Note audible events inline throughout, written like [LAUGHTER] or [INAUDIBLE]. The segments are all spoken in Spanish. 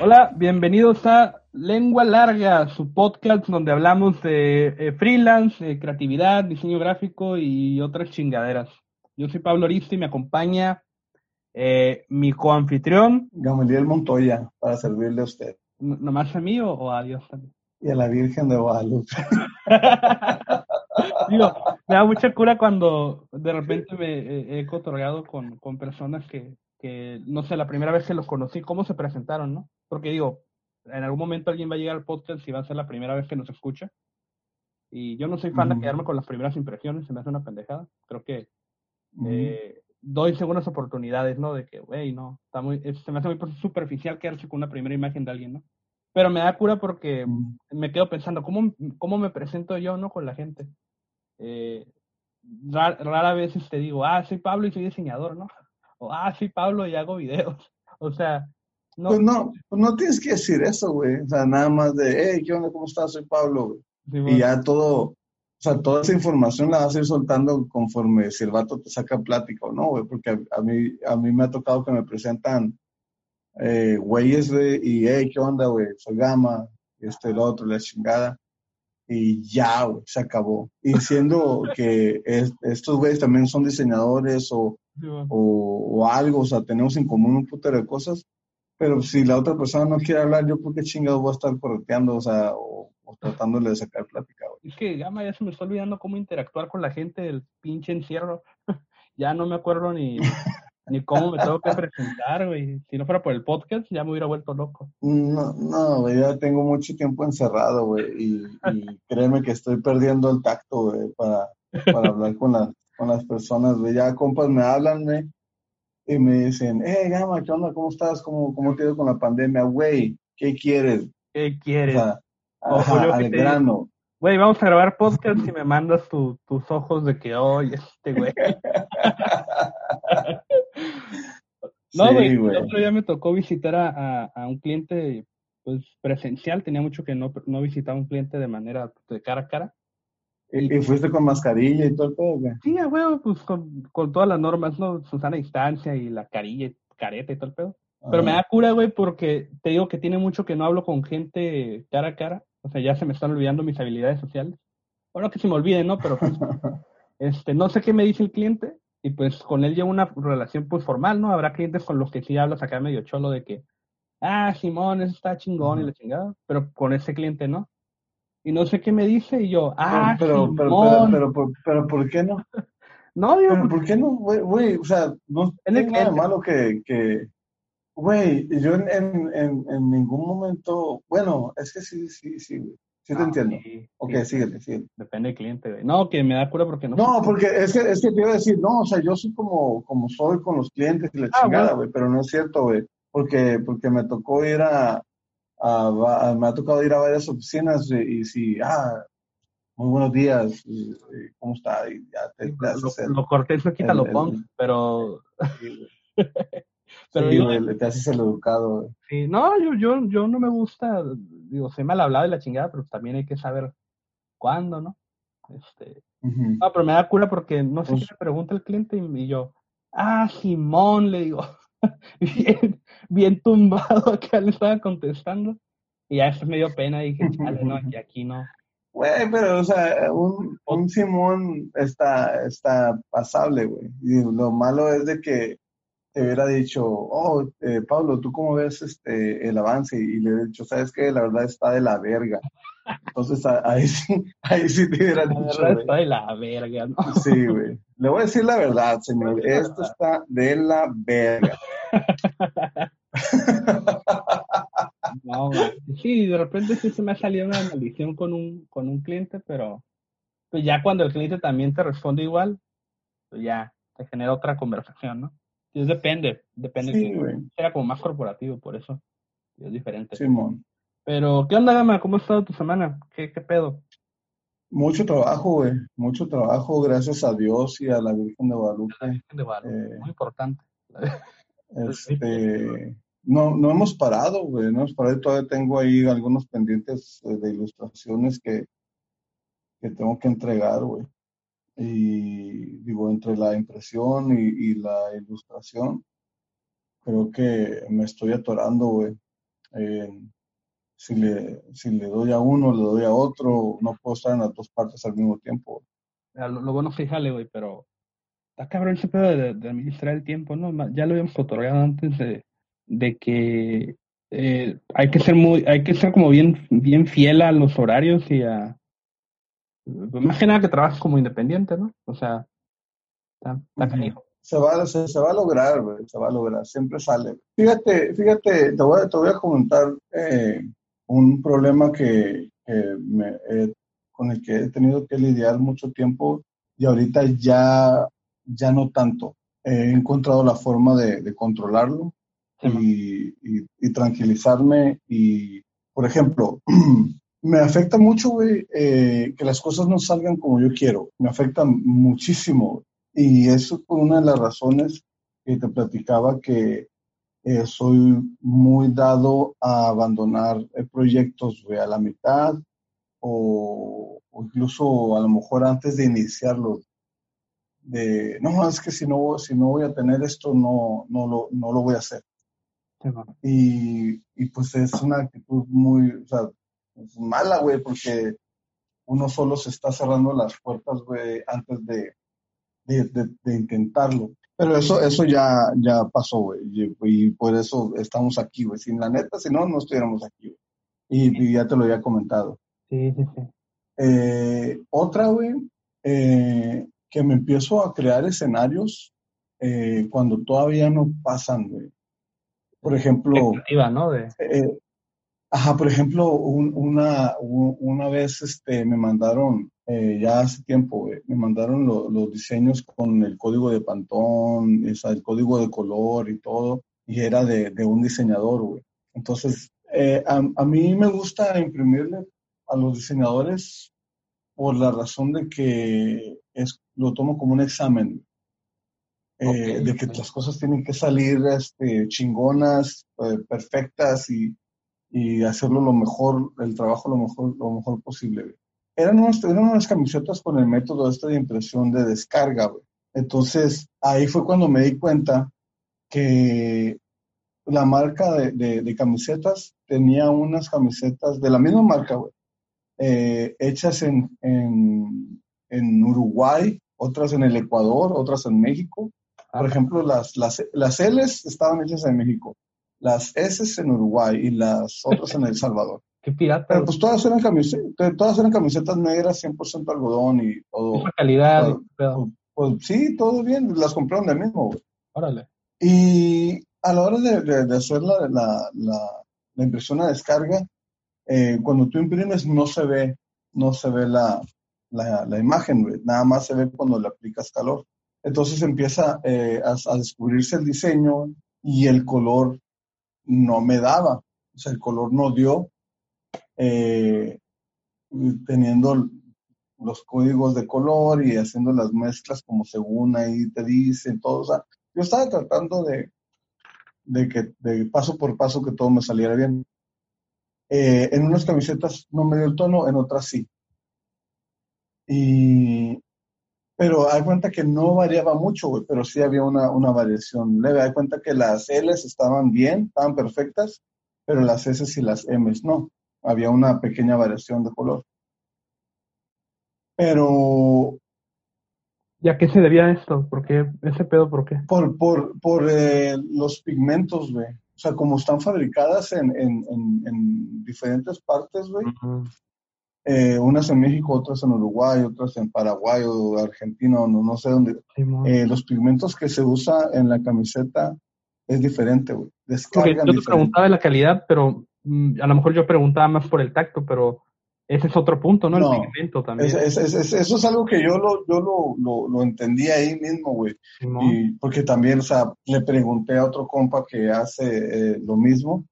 Hola, bienvenidos a Lengua Larga, su podcast donde hablamos de eh, freelance, creatividad, diseño gráfico y otras chingaderas. Yo soy Pablo Aristo y me acompaña eh, mi coanfitrión. Gamaliel Montoya, para servirle a usted. ¿Nomás a mí o, a Dios también? Y a la Virgen de Guadalupe. [LAUGHS] Digo, me da mucha cura cuando de repente me he otorgado con, con personas que, que, no sé, la primera vez que los conocí, cómo se presentaron, ¿no? Porque digo, en algún momento alguien va a llegar al podcast y va a ser la primera vez que nos escucha. Y yo no soy fan de quedarme con las primeras impresiones, se me hace una pendejada. Creo que eh, doy segundas oportunidades, ¿no? De que, güey, no, está muy, se me hace muy superficial quedarse con una primera imagen de alguien, ¿no? Pero me da cura porque me quedo pensando, ¿cómo, ¿cómo me presento yo, ¿no? Con la gente. Eh, rara, vez te este, digo, ah, soy Pablo y soy diseñador, ¿no? O, ah, soy Pablo y hago videos. [LAUGHS] O sea, no. Pues no, pues no tienes que decir eso, güey. O sea, nada más de, hey, ¿qué onda? ¿Cómo estás? Soy Pablo, güey. Y ya todo, o sea, toda esa información la vas a ir soltando conforme si el vato te saca plática o no, güey, porque a, mí, a mí me ha tocado que me presentan eh, güeyes, güey, y, hey, ¿qué onda, güey? Soy Gama, este, el otro, la chingada. Y ya, güey, se acabó. Y siendo que estos güeyes también son diseñadores o, o, algo, o sea, tenemos en común un putero de cosas, pero si la otra persona no quiere hablar, yo por qué chingados voy a estar correteando, o sea, o, tratándole de sacar plática, Es que ya, ya se me está olvidando cómo interactuar con la gente del pinche encierro. [LAUGHS] ya no me acuerdo ni, [LAUGHS] ni cómo me tengo que presentar, güey. Si no fuera por el podcast, ya me hubiera vuelto loco. No, no, güey, ya tengo mucho tiempo encerrado, güey, y, [LAUGHS] créeme que estoy perdiendo el tacto, güey, para, para hablar con, con las personas, güey. Ya compas me hablan, güey, y me dicen, eh, Gama, ¿qué onda? ¿Cómo estás? ¿Cómo, cómo te ha ido con la pandemia? Güey, ¿qué quieres? ¿Qué quieres? Ajá, al grano. Güey, vamos a grabar podcast y me mandas tus ojos de que, oye, este güey. [LAUGHS] no, güey, el otro día me tocó visitar a, a, un cliente pues presencial, tenía mucho que no, no visitaba a un cliente de manera de cara a cara. ¿Y, fuiste con mascarilla y todo el pedo, güey? Sí, güey, pues con, con, todas las normas, ¿no? Susana distancia y la carilla, careta y todo el pedo. Pero me da cura, güey, porque te digo que tiene mucho que no hablo con gente cara a cara. O sea, ya se me están olvidando mis habilidades sociales. Bueno, que se me olviden, ¿no? Pero pues, [LAUGHS] este, no sé qué me dice el cliente y pues con él llevo una relación pues formal, ¿no? Habrá clientes con los que sí hablas acá medio cholo de que, ah, Simón, eso está chingón y la chingada, pero con ese cliente no. Y no sé qué me dice y yo, ah, pero, pero, pero, pero, pero, ¿por qué no? [LAUGHS] no, digo, ¿por qué no? Güey, o sea, no es nada malo que, que, Güey, yo en, en, en, ningún momento, bueno, es que sí, sí, sí, güey. Sí te ah, entiendo. ok, sí, síguete, síguete. Depende del cliente, güey. No, que me da cura porque no. No, porque es que, es que te iba a decir, no, o sea, yo soy como, como soy con los clientes y la ah, chingada, güey, pero no es cierto, güey. Porque, porque me tocó ir a, a, me ha tocado ir a varias oficinas y, si, ah, muy buenos días, ¿cómo está? Y ya te, lo, lo, cortés lo quita lo pon, pero... Pero sí, [LAUGHS] te haces el educado. Sí, no, yo, yo, yo no me gusta, digo, soy mal hablado de la chingada, pero también hay que saber cuándo, ¿no? Este, No, pero me da cura porque no sé qué pues me pregunta el cliente y, yo, ah, Simón, le digo, [LAUGHS] bien, bien tumbado [LAUGHS] que le estaba contestando. Y ya eso me dio pena y dije, chale, no, aquí, aquí no. Güey, pero, o sea, un, un Simón está, está pasable, güey. Y lo malo es de que te hubiera dicho, oh, eh, Pablo, ¿tú cómo ves este, el avance? Y le he dicho, ¿sabes qué? La verdad está de la verga. Entonces ahí sí, [LAUGHS] ahí sí te hubiera dicho. La verdad está de la verga, ¿no? Sí, güey. Le voy a decir la verdad, señor. Esto está de la verga. [LAUGHS] No, sí, de repente sí se me ha salido una maldición con un, con un cliente, pero pues ya cuando el cliente también te responde igual, pues ya te genera otra conversación, ¿no? depende, depende. Sí, Era como más corporativo, por eso. Es diferente. Simón. Pero, ¿qué onda, Gama? ¿Cómo ha estado tu semana? ¿Qué, qué pedo? Mucho trabajo, güey. Mucho trabajo, gracias a Dios y a la Virgen de Guadalupe. La Virgen de Guadalupe, eh, muy importante. Este, no, no hemos parado, güey. No hemos parado. Todavía tengo ahí algunos pendientes eh, de ilustraciones que, que tengo que entregar, güey y digo, entre la impresión y, la ilustración, creo que me estoy atorando, güey. si, le, si le doy a uno, le doy a otro, no puedo estar en las dos partes al mismo tiempo. Lo, bueno, fíjale, güey, pero está cabrón ese pedo de, administrar el tiempo, ¿no? Ya lo habíamos otorgado antes de, de que eh, hay que ser muy, hay que ser como bien, bien fiel a los horarios y a, pues, más que nada que trabajes como independiente, ¿no? O sea, está, se va, se, va a lograr, se va a lograr, siempre sale. Fíjate, fíjate, te voy, te voy a comentar eh, un problema que, me, con el que he tenido que lidiar mucho tiempo y ahorita ya, ya no tanto. He encontrado la forma de, controlarlo y, y, tranquilizarme y, por ejemplo, [CLEARS THROAT] me afecta mucho, güey, eh, que las cosas no salgan como yo quiero. Me afecta muchísimo. Y eso es una de las razones que te platicaba que eh, soy muy dado a abandonar eh, proyectos a la mitad o, incluso a lo mejor antes de iniciarlo. De, no, es que si no, si no voy a tener esto, no, no, lo, no lo voy a hacer. Y, y, pues es una actitud muy, o sea, mala, güey, porque uno solo se está cerrando las puertas, güey, antes de, de, intentarlo. Pero eso, eso ya, ya pasó, güey. Y, por eso estamos aquí, güey. Sin la neta, si no, no estuviéramos aquí, güey. Y, ya te lo había comentado. Sí, sí, sí. Eh, otra, güey, eh, que me empiezo a crear escenarios eh, cuando todavía no pasan, güey. Por ejemplo. ¿no? ajá, por ejemplo, una, una vez este, me mandaron eh, ya hace tiempo, me mandaron los diseños con el código de Pantón, el código de color y todo, y era de, un diseñador, güey. Entonces, eh, a, mí me gusta imprimirle a los diseñadores por la razón de que es, lo tomo como un examen. Eh, de que las cosas tienen que salir este, chingonas, perfectas y, y hacerlo lo mejor, el trabajo lo mejor, lo mejor posible eran unas, unas camisetas con el método este de impresión de descarga, güey. Entonces, ahí fue cuando me di cuenta que la marca de, camisetas tenía unas camisetas de la misma marca, güey, eh, hechas en, en, Uruguay, otras en el Ecuador, otras en México. Por ah. ejemplo, las, las, las L's estaban hechas en México, las S en Uruguay y las otras en El [LAUGHS] Salvador. Qué pirata. Pero pues todas eran camisetas, todas eran camisetas negras, 100% algodón y todo. calidad. Pues, pues, sí, todo bien, las compraron de mismo. Órale. Y a la hora de, de, hacer la, la, la, impresión a descarga, eh, cuando tú imprimes no se ve, no se ve la, la, imagen, nada más se ve cuando le aplicas calor. Entonces empieza eh, a, a, descubrirse el diseño y el color no me daba, o sea, el color no dio eh, teniendo los códigos de color y haciendo las mezclas como según ahí te dicen, todo. Yo estaba tratando de, de que de paso por paso que todo me saliera bien. Eh, en unas camisetas no me dio el tono, en otras sí. Y, pero hay cuenta que no variaba mucho, pero sí había una, una variación leve. Hay cuenta que las L's estaban bien, estaban perfectas, pero las S y las M's no había una pequeña variación de color. Pero... ¿Y a qué se debía esto? ¿Por qué? ¿Ese pedo por qué? Por, por, por eh, los pigmentos, güey. O sea, como están fabricadas en, en, en, diferentes partes, güey. Eh, unas en México, otras en Uruguay, otras en Paraguay o Argentina, no, no sé dónde. Eh, los pigmentos que se usa en la camiseta es diferente, güey. Yo te preguntaba de la calidad, pero Mm, a lo mejor yo preguntaba más por el tacto, pero ese es otro punto, ¿no? El pigmento también. eso es algo que yo lo, yo lo, lo, entendí ahí mismo, güey. y porque también, o sea, le pregunté a otro compa que hace eh, lo mismo.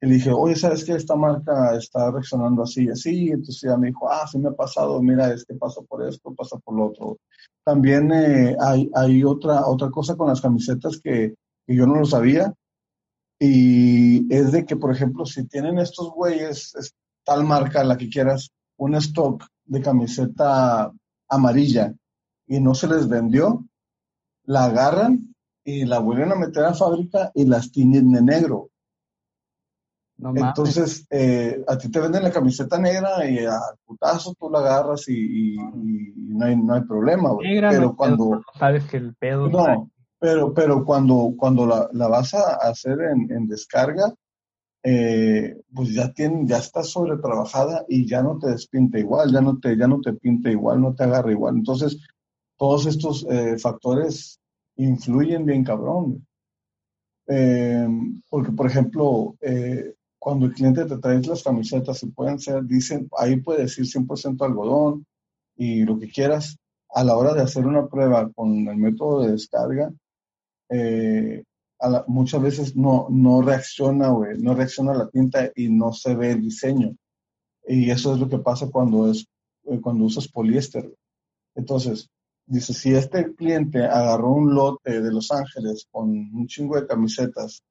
Y le dije, oye, ¿sabes qué? Esta marca está reaccionando así y así. Entonces ya me dijo, ah, sí me ha pasado, mira, es que pasa por esto, pasa por lo otro. También eh, hay, hay otra, otra cosa con las camisetas que, que yo no lo sabía y es de que, por ejemplo, si tienen estos güeyes, tal marca, la que quieras, un stock de camiseta amarilla y no se les vendió, la agarran y la vuelven a meter a fábrica y las tiñen de negro. Entonces, eh, a ti te venden la camiseta negra y al putazo tú la agarras y, no, hay, no hay problema, güey. pero cuando... sabes que el pedo... No, pero, pero cuando, cuando la, la vas a hacer en, en descarga, eh, pues ya, tiene, ya está sobretrabajada y ya no te despinta igual, ya no te, ya no te pinta igual, no te agarra igual. Entonces, todos estos eh, factores influyen bien cabrón. Eh, porque, por ejemplo, cuando el cliente te trae las camisetas, y pueden ser, dicen, ahí puede decir 100% algodón y lo que quieras, a la hora de hacer una prueba con el método de descarga, eh, muchas veces no, no reacciona, no reacciona la tinta y no se ve el diseño. Y eso es lo que pasa cuando, es, eh, cuando usas poliéster. Entonces, dice, si este cliente agarró un lote de Los Ángeles con un chingo de camisetas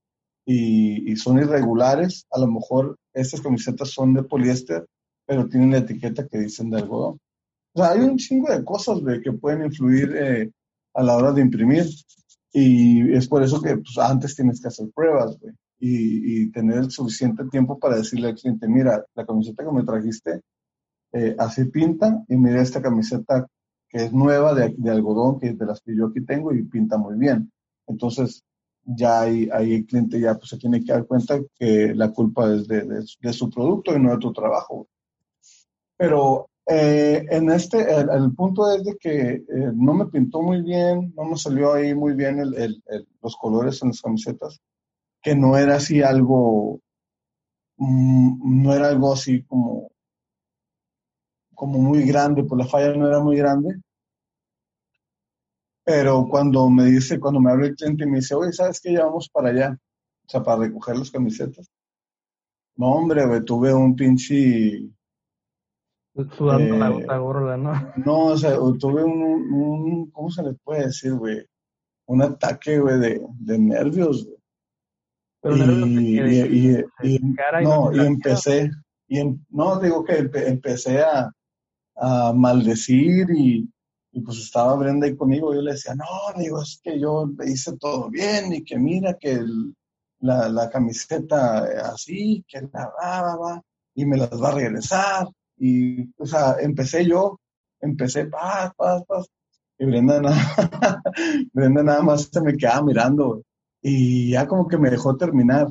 y, son irregulares, a lo mejor estas camisetas son de poliéster, pero tienen la etiqueta que dicen de algodón. O sea, hay un chingo de cosas que pueden influir eh, a la hora de imprimir. Y es por eso que pues, antes tienes que hacer pruebas. Y, tener el suficiente tiempo para decirle al cliente, mira, la camiseta que me trajiste eh, así pinta y mira esta camiseta que es nueva de, de, algodón, que es de las que yo aquí tengo y pinta muy bien. Entonces, ya ahí, ahí el cliente ya pues, se tiene que dar cuenta que la culpa es de, de, de su producto y no de tu trabajo. Pero eh, en este, el, punto es de que eh, no me pintó muy bien, no me salió ahí muy bien el, los colores en las camisetas, que no era así algo, mm, no era algo así como, como muy grande, pues la falla no era muy grande. Pero cuando me dice, cuando me abre el cliente y me dice, oye, ¿sabes qué? Ya vamos para allá, o sea, para recoger las camisetas. No, hombre, tuve un pinche Sudando la gota gorda, ¿no? No, o sea, tuve un, un, ¿cómo se le puede decir, güey? Un ataque, güey, de, de nervios, güey. Pero y, nervios y, y, no, y empecé, y em, no, digo que empecé a, a maldecir y, y pues estaba Brenda ahí conmigo, yo le decía, no, digo, es que yo hice todo bien y que mira que la, la, camiseta así, que la va, va, y me las va a regresar y, o sea, empecé yo, empecé, paz, paz, paz. Y Brenda nada, [LAUGHS] Brenda nada más se me quedaba mirando. Y ya como que me dejó terminar.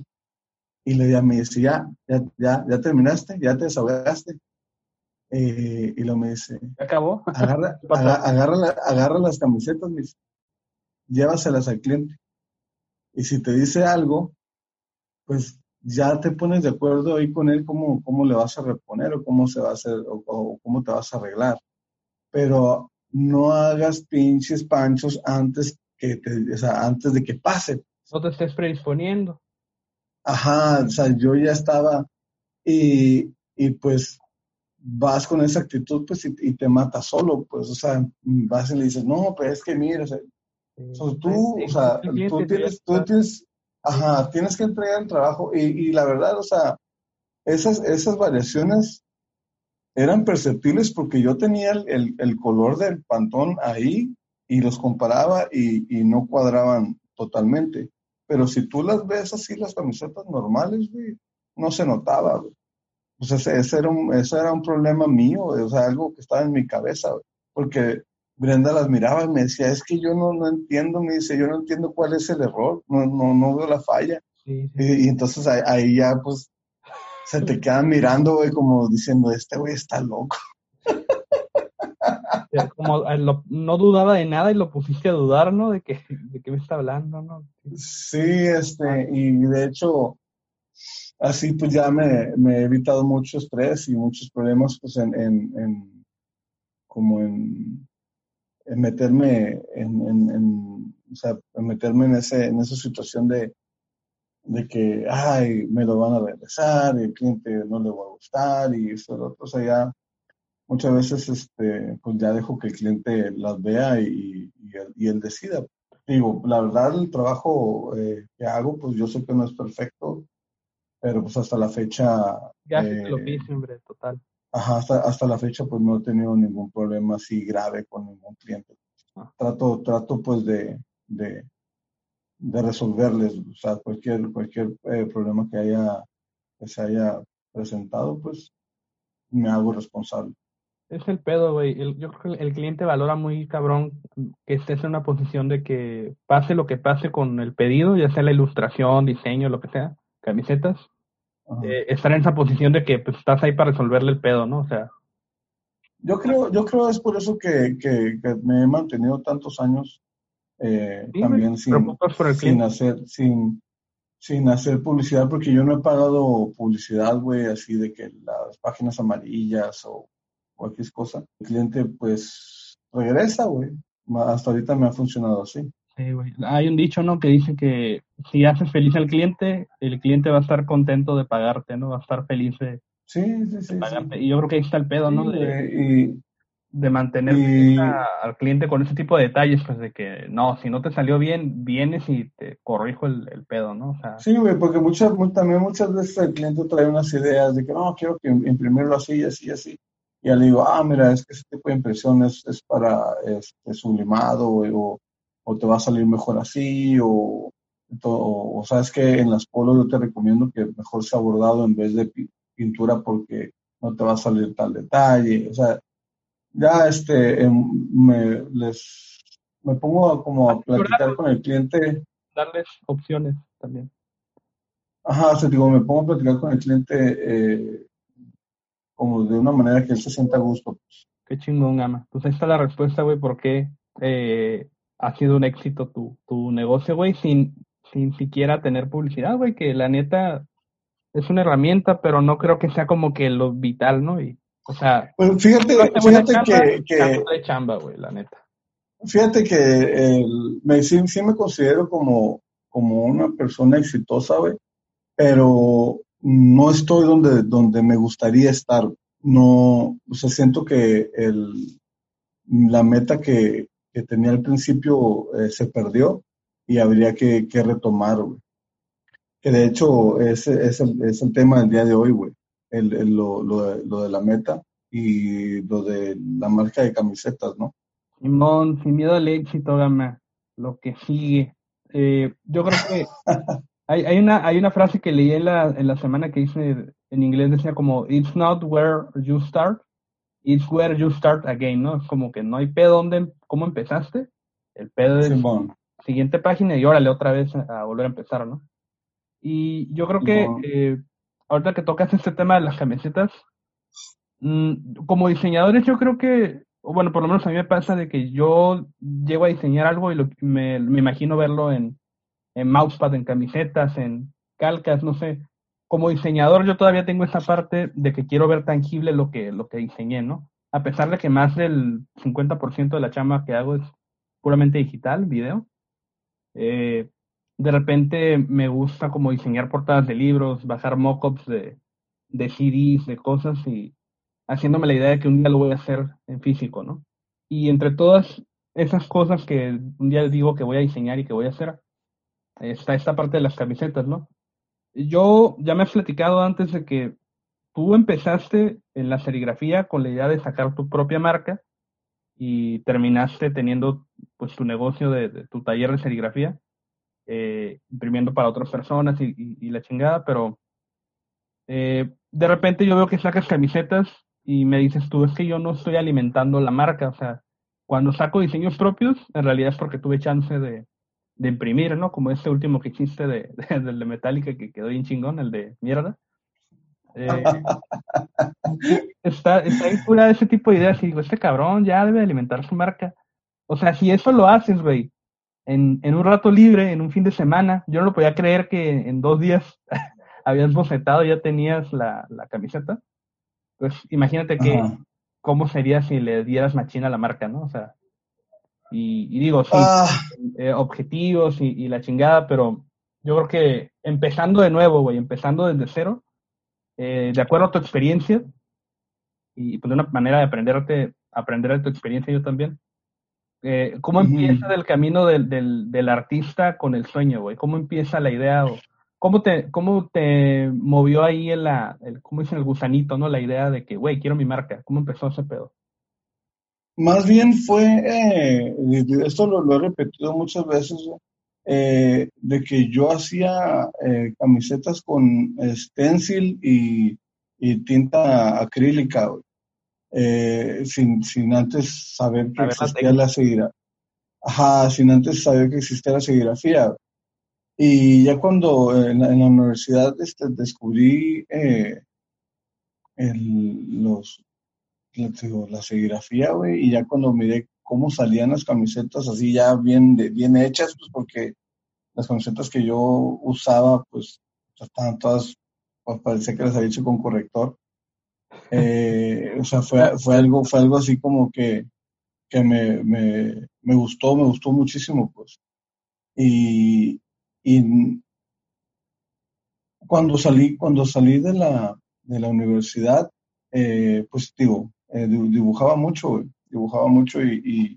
Y le me dice, ya, ya, ya, ya terminaste, ya te desahogaste. Eh, y lo me dice, ¿acabó? Agarra, [LAUGHS] agarra, agarra, las camisetas, me dice, llévaselas al cliente. Y si te dice algo, pues ya te pones de acuerdo ahí con él cómo, cómo le vas a reponer o cómo se va a hacer o, cómo te vas a arreglar. Pero no hagas pinches panchos antes que te, o sea, antes de que pase. No te estés predisponiendo. Ajá, o sea, yo ya estaba y, y pues vas con esa actitud pues y, te mata solo, pues, o sea, vas y le dices, no, pero es que mira, o sea, tú, o sea, tú tienes, tú tienes, Ajá, tienes que entregar el trabajo y, y la verdad, o sea, esas, esas variaciones eran perceptibles porque yo tenía el, el, color del pantón ahí y los comparaba y, y, no cuadraban totalmente. Pero si tú las ves así, las camisetas normales, güey, no se notaba, güey. Pues ese, ese, era un, ese era un problema mío, o sea, algo que estaba en mi cabeza. Porque Brenda las miraba y me decía, es que yo no, no entiendo, me dice, yo no entiendo cuál es el error, no, no, no veo la falla. Y, entonces ahí, ya pues se te quedan mirando, güey, como diciendo, este güey está loco. [LAUGHS] Como eh, no dudaba de nada y lo pusiste a dudar, ¿no? De que, de qué me está hablando, ¿no? Sí, este, y de hecho, así pues ya me, me he evitado mucho estrés y muchos problemas, pues en, en, en como en en meterme en, o sea, meterme en, ese, en esa situación de, de que, ay, me lo van a regresar y el cliente no le va a gustar y eso, lo otro. O sea, ya muchas veces, este, pues ya dejo que el cliente las vea y, y, él, decida. Digo, la verdad, el trabajo eh, que hago, pues yo sé que no es perfecto, pero pues hasta la fecha... Ya eh, lo vi, hombre, total. Ajá, hasta, hasta la fecha pues no he tenido ningún problema así grave con ningún cliente. Ah. Trato, trato pues de, de, resolverles, o sea, cualquier, cualquier eh, problema que haya que se haya presentado, pues me hago responsable. Es el pedo, güey. yo creo que el cliente valora muy cabrón que estés en una posición de que pase lo que pase con el pedido, ya sea la ilustración, diseño, lo que sea, camisetas, eh, estar en esa posición de que pues, estás ahí para resolverle el pedo, ¿no? O sea. Yo creo, yo creo es por eso que, que, me he mantenido tantos años eh, también sin, sin hacer, sin, sin hacer publicidad, porque yo no he pagado publicidad, güey, así de que las páginas amarillas o cualquier cosa. El cliente, pues, regresa, güey. Hasta ahorita me ha funcionado así. Sí, güey. Hay un dicho, ¿no? Que dice que si haces feliz al cliente, el cliente va a estar contento de pagarte, ¿no? Va a estar feliz de, sí, sí, sí, pagarte. Y yo creo que ahí está el pedo, ¿no? De, de mantener al cliente con ese tipo de detalles, pues de que, no, si no te salió bien, vienes y te corrijo el, pedo, ¿no? O sea, sí, güey, porque muchas, también muchas veces el cliente trae unas ideas de que, no, quiero que imprimirlo así, así, así. Y ya le digo, ah, mira, es que ese tipo de impresión es, para este, sublimado o, o te va a salir mejor así, o, o, sabes que en las polos yo te recomiendo que mejor sea bordado en vez de pintura porque no te va a salir tal detalle, o sea, ya este, em, me, les, me pongo como a platicar con el cliente. Darles opciones también. Ajá, o sea, digo, me pongo a platicar con el cliente eh, como de una manera que él se sienta a gusto. Pues. Qué chingón, Ama. Pues ahí está la respuesta, güey, por qué eh, ha sido un éxito tu, tu negocio, güey, sin, sin siquiera tener publicidad, güey, que la neta es una herramienta, pero no creo que sea como que lo vital, ¿no? Y, o sea, bueno, fíjate, fíjate que, que chamba, güey, la neta. Fíjate que el, me, sí, me considero como, como una persona exitosa, güey, pero no estoy donde, donde me gustaría estar. No, o sea, siento que el, la meta que, que tenía al principio eh, se perdió y habría que, que retomar, güey. Que de hecho ese es el, es el tema del día de hoy, güey. El, lo, lo, de, lo, de, la meta y lo de la marca de camisetas, ¿no? Simón, sin miedo al éxito, Gama, lo que sigue. Eh, yo creo que [LAUGHS] hay, hay, una, hay una frase que leí en la, en la semana que hice en inglés, decía como, It's not where you start, it's where you start again, ¿no? Es como que no hay pedo donde, cómo empezaste, el pedo es siguiente página y órale otra vez a, volver a empezar, ¿no? Y yo creo que eh, ahorita que tocas este tema de las camisetas, mm, como diseñadores yo creo que, o bueno, por lo menos a mí me pasa de que yo llego a diseñar algo y lo, me, me imagino verlo en, en mousepad, en camisetas, en calcas, no sé, como diseñador yo todavía tengo esa parte de que quiero ver tangible lo que, lo que diseñé, ¿no? A pesar de que más del 50% de la chamba que hago es puramente digital, video. Eh, de repente me gusta como diseñar portadas de libros, bajar mockups de, de CDs, de cosas y haciéndome la idea de que un día lo voy a hacer en físico, ¿no? Y entre todas esas cosas que un día digo que voy a diseñar y que voy a hacer, está esta parte de las camisetas, ¿no? Yo ya me has platicado antes de que tú empezaste en la serigrafía con la idea de sacar tu propia marca y terminaste teniendo pues tu negocio de, tu taller de serigrafía, eh, imprimiendo para otras personas y, la chingada, pero eh, de repente yo veo que sacas camisetas y me dices tú, es que yo no estoy alimentando la marca, o sea, cuando saco diseños propios, en realidad es porque tuve chance de, de imprimir, ¿no? Como este último que hiciste de, del de Metallica que quedó bien chingón, el de mierda. Eh, está, está ahí pura ese tipo de ideas y digo, este cabrón ya debe alimentar su marca. O sea, si eso lo haces, güey, en, en un rato libre, en un fin de semana, yo no lo podía creer que en dos días [LAUGHS] habías bocetado, ya tenías la, la camiseta. Pues imagínate que, cómo sería si le dieras machina a la marca, ¿no? O sea, y, digo, sí, ah. eh, objetivos y, la chingada, pero yo creo que empezando de nuevo, güey, empezando desde cero, eh, de acuerdo a tu experiencia, y pues de una manera de aprenderte, aprender de tu experiencia yo también, eh, ¿cómo empieza el camino del, del, del, artista con el sueño, güey? ¿Cómo empieza la idea? O, ¿cómo, te, ¿Cómo te movió ahí el, el, ¿cómo dicen, el gusanito, no? La idea de que, güey, quiero mi marca. ¿Cómo empezó ese pedo? Más bien fue, eh, esto lo, he repetido muchas veces, eh, de que yo hacía eh, camisetas con stencil y, tinta acrílica, sin, sin, antes saber que existía la serigrafía. Ajá, sin antes saber que existía la serigrafía. Y ya cuando en la, universidad este, descubrí el, los, la, serigrafía, güey, y ya cuando miré cómo salían las camisetas así ya bien, bien hechas, pues porque las camisetas que yo usaba, pues estaban todas, pues parecía que las había hecho con corrector. Eh, o sea, fue, fue, algo, fue algo así como que, que me, me, me gustó, me gustó muchísimo, pues. Y, y cuando salí, cuando salí de la, de la universidad, eh, pues digo, eh, dibujaba mucho, dibujaba mucho y,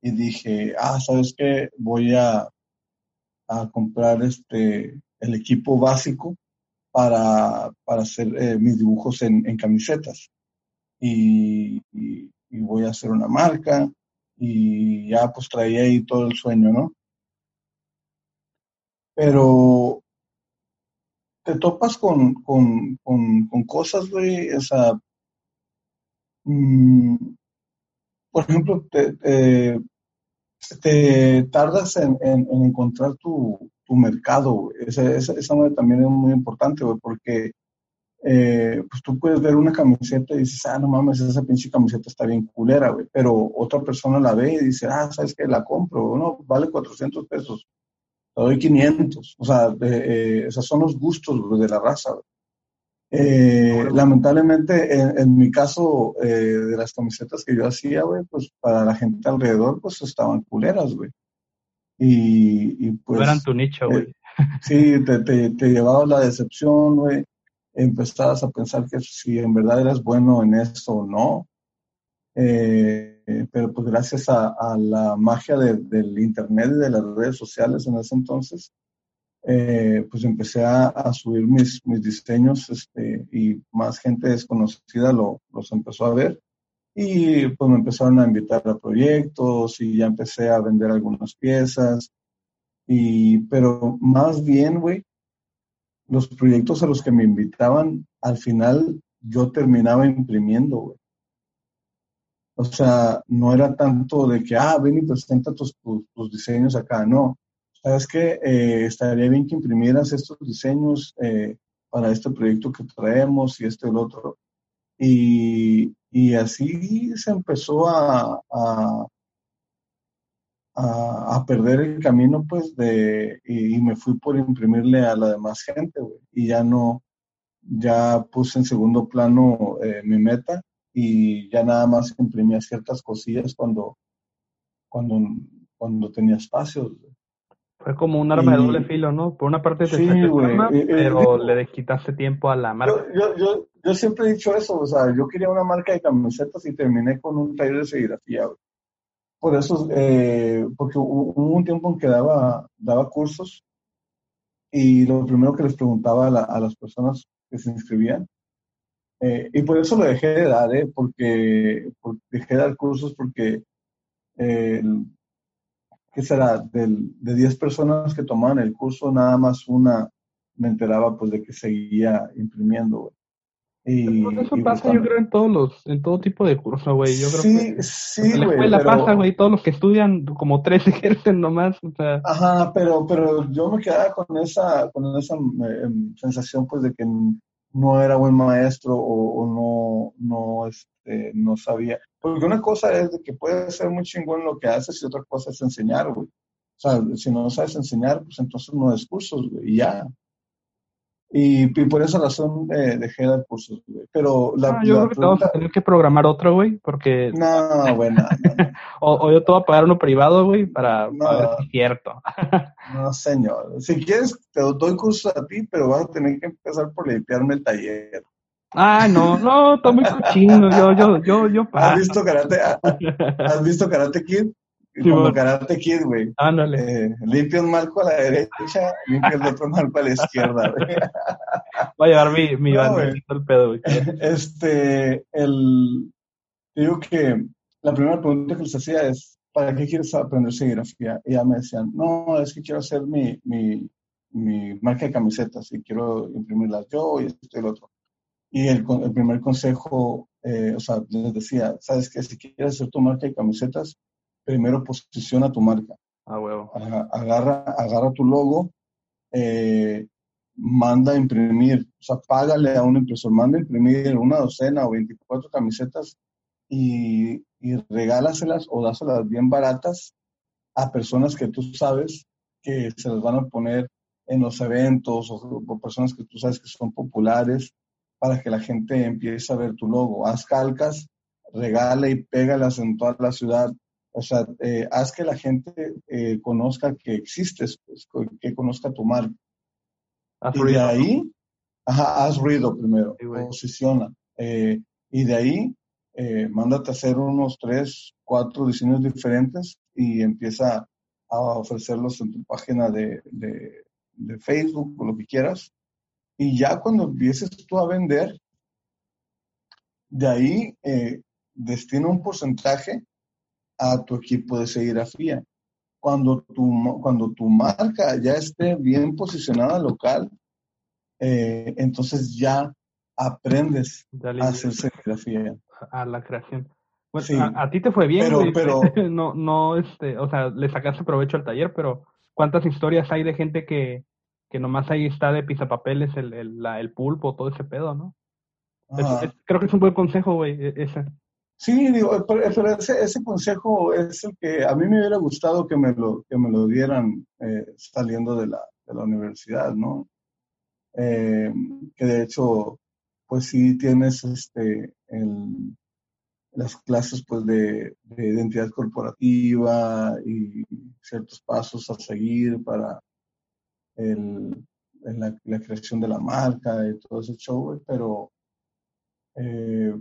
y, dije, ah, ¿sabes qué? Voy a, a comprar este, el equipo básico para, para hacer eh, mis dibujos en, en camisetas. Y, y, voy a hacer una marca y ya pues traía ahí todo el sueño, ¿no? Pero te topas con, con, con, con cosas, güey, o sea, mm, por ejemplo, te, tardas en, en, encontrar tu, mercado. Esa, esa, también es muy importante, güey, porque eh, pues tú puedes ver una camiseta y dices, ah, no mames, esa pinche camiseta está bien culera, güey, pero otra persona la ve y dice, ah, ¿sabes qué? La compro, no, vale 400 pesos te doy 500. O sea, eh, esos son los gustos de la raza. Eh, lamentablemente, en, mi caso, eh, de las camisetas que yo hacía, güey, pues para la gente alrededor, pues estaban culeras, güey. Y, pues... No eran tu nicho, güey. sí, te, te, te llevaba la decepción, güey. Empezabas a pensar que si en verdad eras bueno en esto o no. Eh, pero pues gracias a, la magia del internet y de las redes sociales en ese entonces, eh, pues empecé a, subir mis, mis diseños este, y más gente desconocida lo, los empezó a ver. Y pues me empezaron a invitar a proyectos y ya empecé a vender algunas piezas. Y pero más bien güey los proyectos a los que me invitaban al final yo terminaba imprimiendo güey. O sea, no era tanto de que, ah, ven y presenta tus, tus, diseños acá, no. Sabes que eh, estaría bien que imprimieras estos diseños eh, para este proyecto que traemos y este y el otro. Y, y así se empezó a, a, a, perder el camino, pues, de, y, me fui por imprimirle a la demás gente, güey. Y ya no, ya puse en segundo plano eh, mi meta y ya nada más imprimía ciertas cosillas cuando, cuando, cuando tenía espacios. Fue como un arma de doble filo, ¿no? Por una parte te sí, pero le quitaste tiempo a la marca. Yo, yo, yo, siempre he dicho eso, o sea, yo quería una marca de camisetas y terminé con un taller de serigrafía. Por eso, eh, porque hubo un tiempo en que daba, daba cursos y lo primero que les preguntaba a, a las personas que se inscribían eh, y por eso lo dejé de dar, ¿eh? porque, dejé de dar cursos porque, eh, ¿qué será? Del, de 10 personas que tomaban el curso, nada más una me enteraba pues de que seguía imprimiendo. Y, eso pasa, yo creo, en todos los, en todo tipo de cursos, güey. Yo creo sí, que sí, en la escuela pasa, güey, todos los que estudian como tres [LAUGHS] ejercen nomás, o sea. Ajá, pero, pero yo me quedaba con esa, con esa eh, sensación, pues, de que no era buen maestro o, no, no, este, no sabía. Porque una cosa es de que puede ser muy chingón lo que haces y otra cosa es enseñar, güey. O sea, si no sabes enseñar, pues entonces no des cursos, güey, y ya. Y, por esa razón eh, dejé de dar cursos, güey. Pero la, ah, yo creo que vamos a tener que programar otro, güey, porque... No, bueno. [LAUGHS] o, yo te voy a pagar uno privado, güey, para, ver si es cierto. [LAUGHS] no, señor. Si quieres, te doy cursos a ti, pero vas a tener que empezar por limpiarme el taller. Ah, no, no, está muy cochino. Yo, yo, yo, yo. ¿Has visto Karate, ¿Has visto Karate Kid? Sí, como Karate Kid, güey. Ándale. Eh, limpia un marco a la derecha, limpia el otro marco a la izquierda, güey. Voy a llevar mi, mi no, el pedo, güey. Este, el, digo que la primera pregunta que les hacía es, ¿para qué quieres aprender serigrafía? Y ya me decían, no, es que quiero hacer mi, mi, mi marca de camisetas y quiero imprimirlas yo y esto y el otro. Y el, el primer consejo, eh, o sea, les decía, ¿sabes qué? Si quieres hacer tu marca de camisetas, primero posiciona tu marca. Ah, huevo. Agarra, agarra tu logo, eh, manda a imprimir, o sea, págale a un impresor, manda a imprimir una docena o 24 camisetas y, y regálaselas o dáselas bien baratas a personas que tú sabes que se las van a poner en los eventos o, personas que tú sabes que son populares para que la gente empiece a ver tu logo. Haz calcas, regala y pégalas en toda la ciudad. O sea, eh, haz que la gente eh, conozca que existes, pues, que conozca tu marca. y de ahí, ajá, haz ruido primero, posiciona. Eh, y de ahí, mándate a hacer unos tres, cuatro diseños diferentes y empieza a ofrecerlos en tu página de, de Facebook o lo que quieras. Y ya cuando empieces tú a vender, de ahí eh, destina un porcentaje a tu equipo de serigrafía. Cuando tu, cuando tu marca ya esté bien posicionada local, eh, entonces ya aprendes a hacer serigrafía. A la creación. a, ti te fue bien, pero, pero [LAUGHS] no, no, este, o sea, le sacaste provecho al taller, pero ¿cuántas historias hay de gente que, que nomás ahí está de pisapapeles el, el, el pulpo, todo ese pedo, ¿no? creo que es un buen consejo, güey, e, ese. Sí, digo, pero, ese, ese, consejo es el que a mí me hubiera gustado que me lo, que me lo dieran eh, saliendo de la, de la universidad, ¿no? Eh, que de hecho, pues sí tienes este, el, las clases pues de, de, identidad corporativa y ciertos pasos a seguir para, el, la, creación de la marca y todo ese show, pero eh,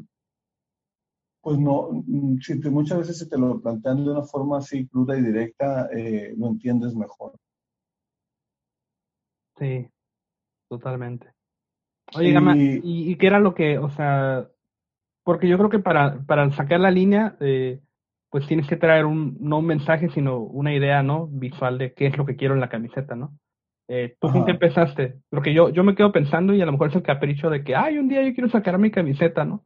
pues no, si muchas veces si te lo plantean de una forma así cruda y directa, eh, lo entiendes mejor. Sí, totalmente. Oye, Gama, ¿y, qué era lo que, o sea, porque yo creo que para, para sacar la línea, eh, pues tienes que traer un, no un mensaje, sino una idea, ¿no? Visual de qué es lo que quiero en la camiseta, ¿no? Eh, ¿Tú con qué empezaste? Porque yo, yo me quedo pensando y a lo mejor es el capricho de que, ay, un día yo quiero sacar mi camiseta, ¿no?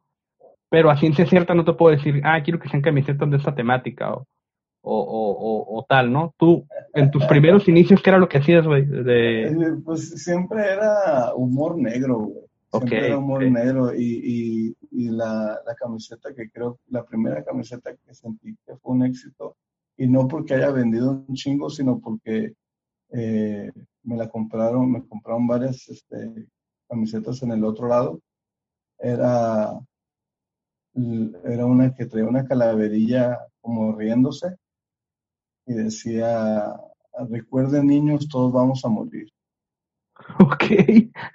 Pero a ciencia cierta no te puedo decir, ah, quiero que sean camisetas de esta temática o, o, o, o, tal, ¿no? Tú, en tus primeros inicios, ¿qué era lo que hacías, güey? De... Eh, pues siempre era humor negro, güey. Siempre era humor negro y, y, y la, la, camiseta que creo, la primera camiseta que sentí que fue un éxito, y no porque haya vendido un chingo, sino porque eh, me la compraron, me compraron varias este, camisetas en el otro lado. Era, era una que traía una calaverilla como riéndose y decía, recuerden niños, todos vamos a morir. Ok.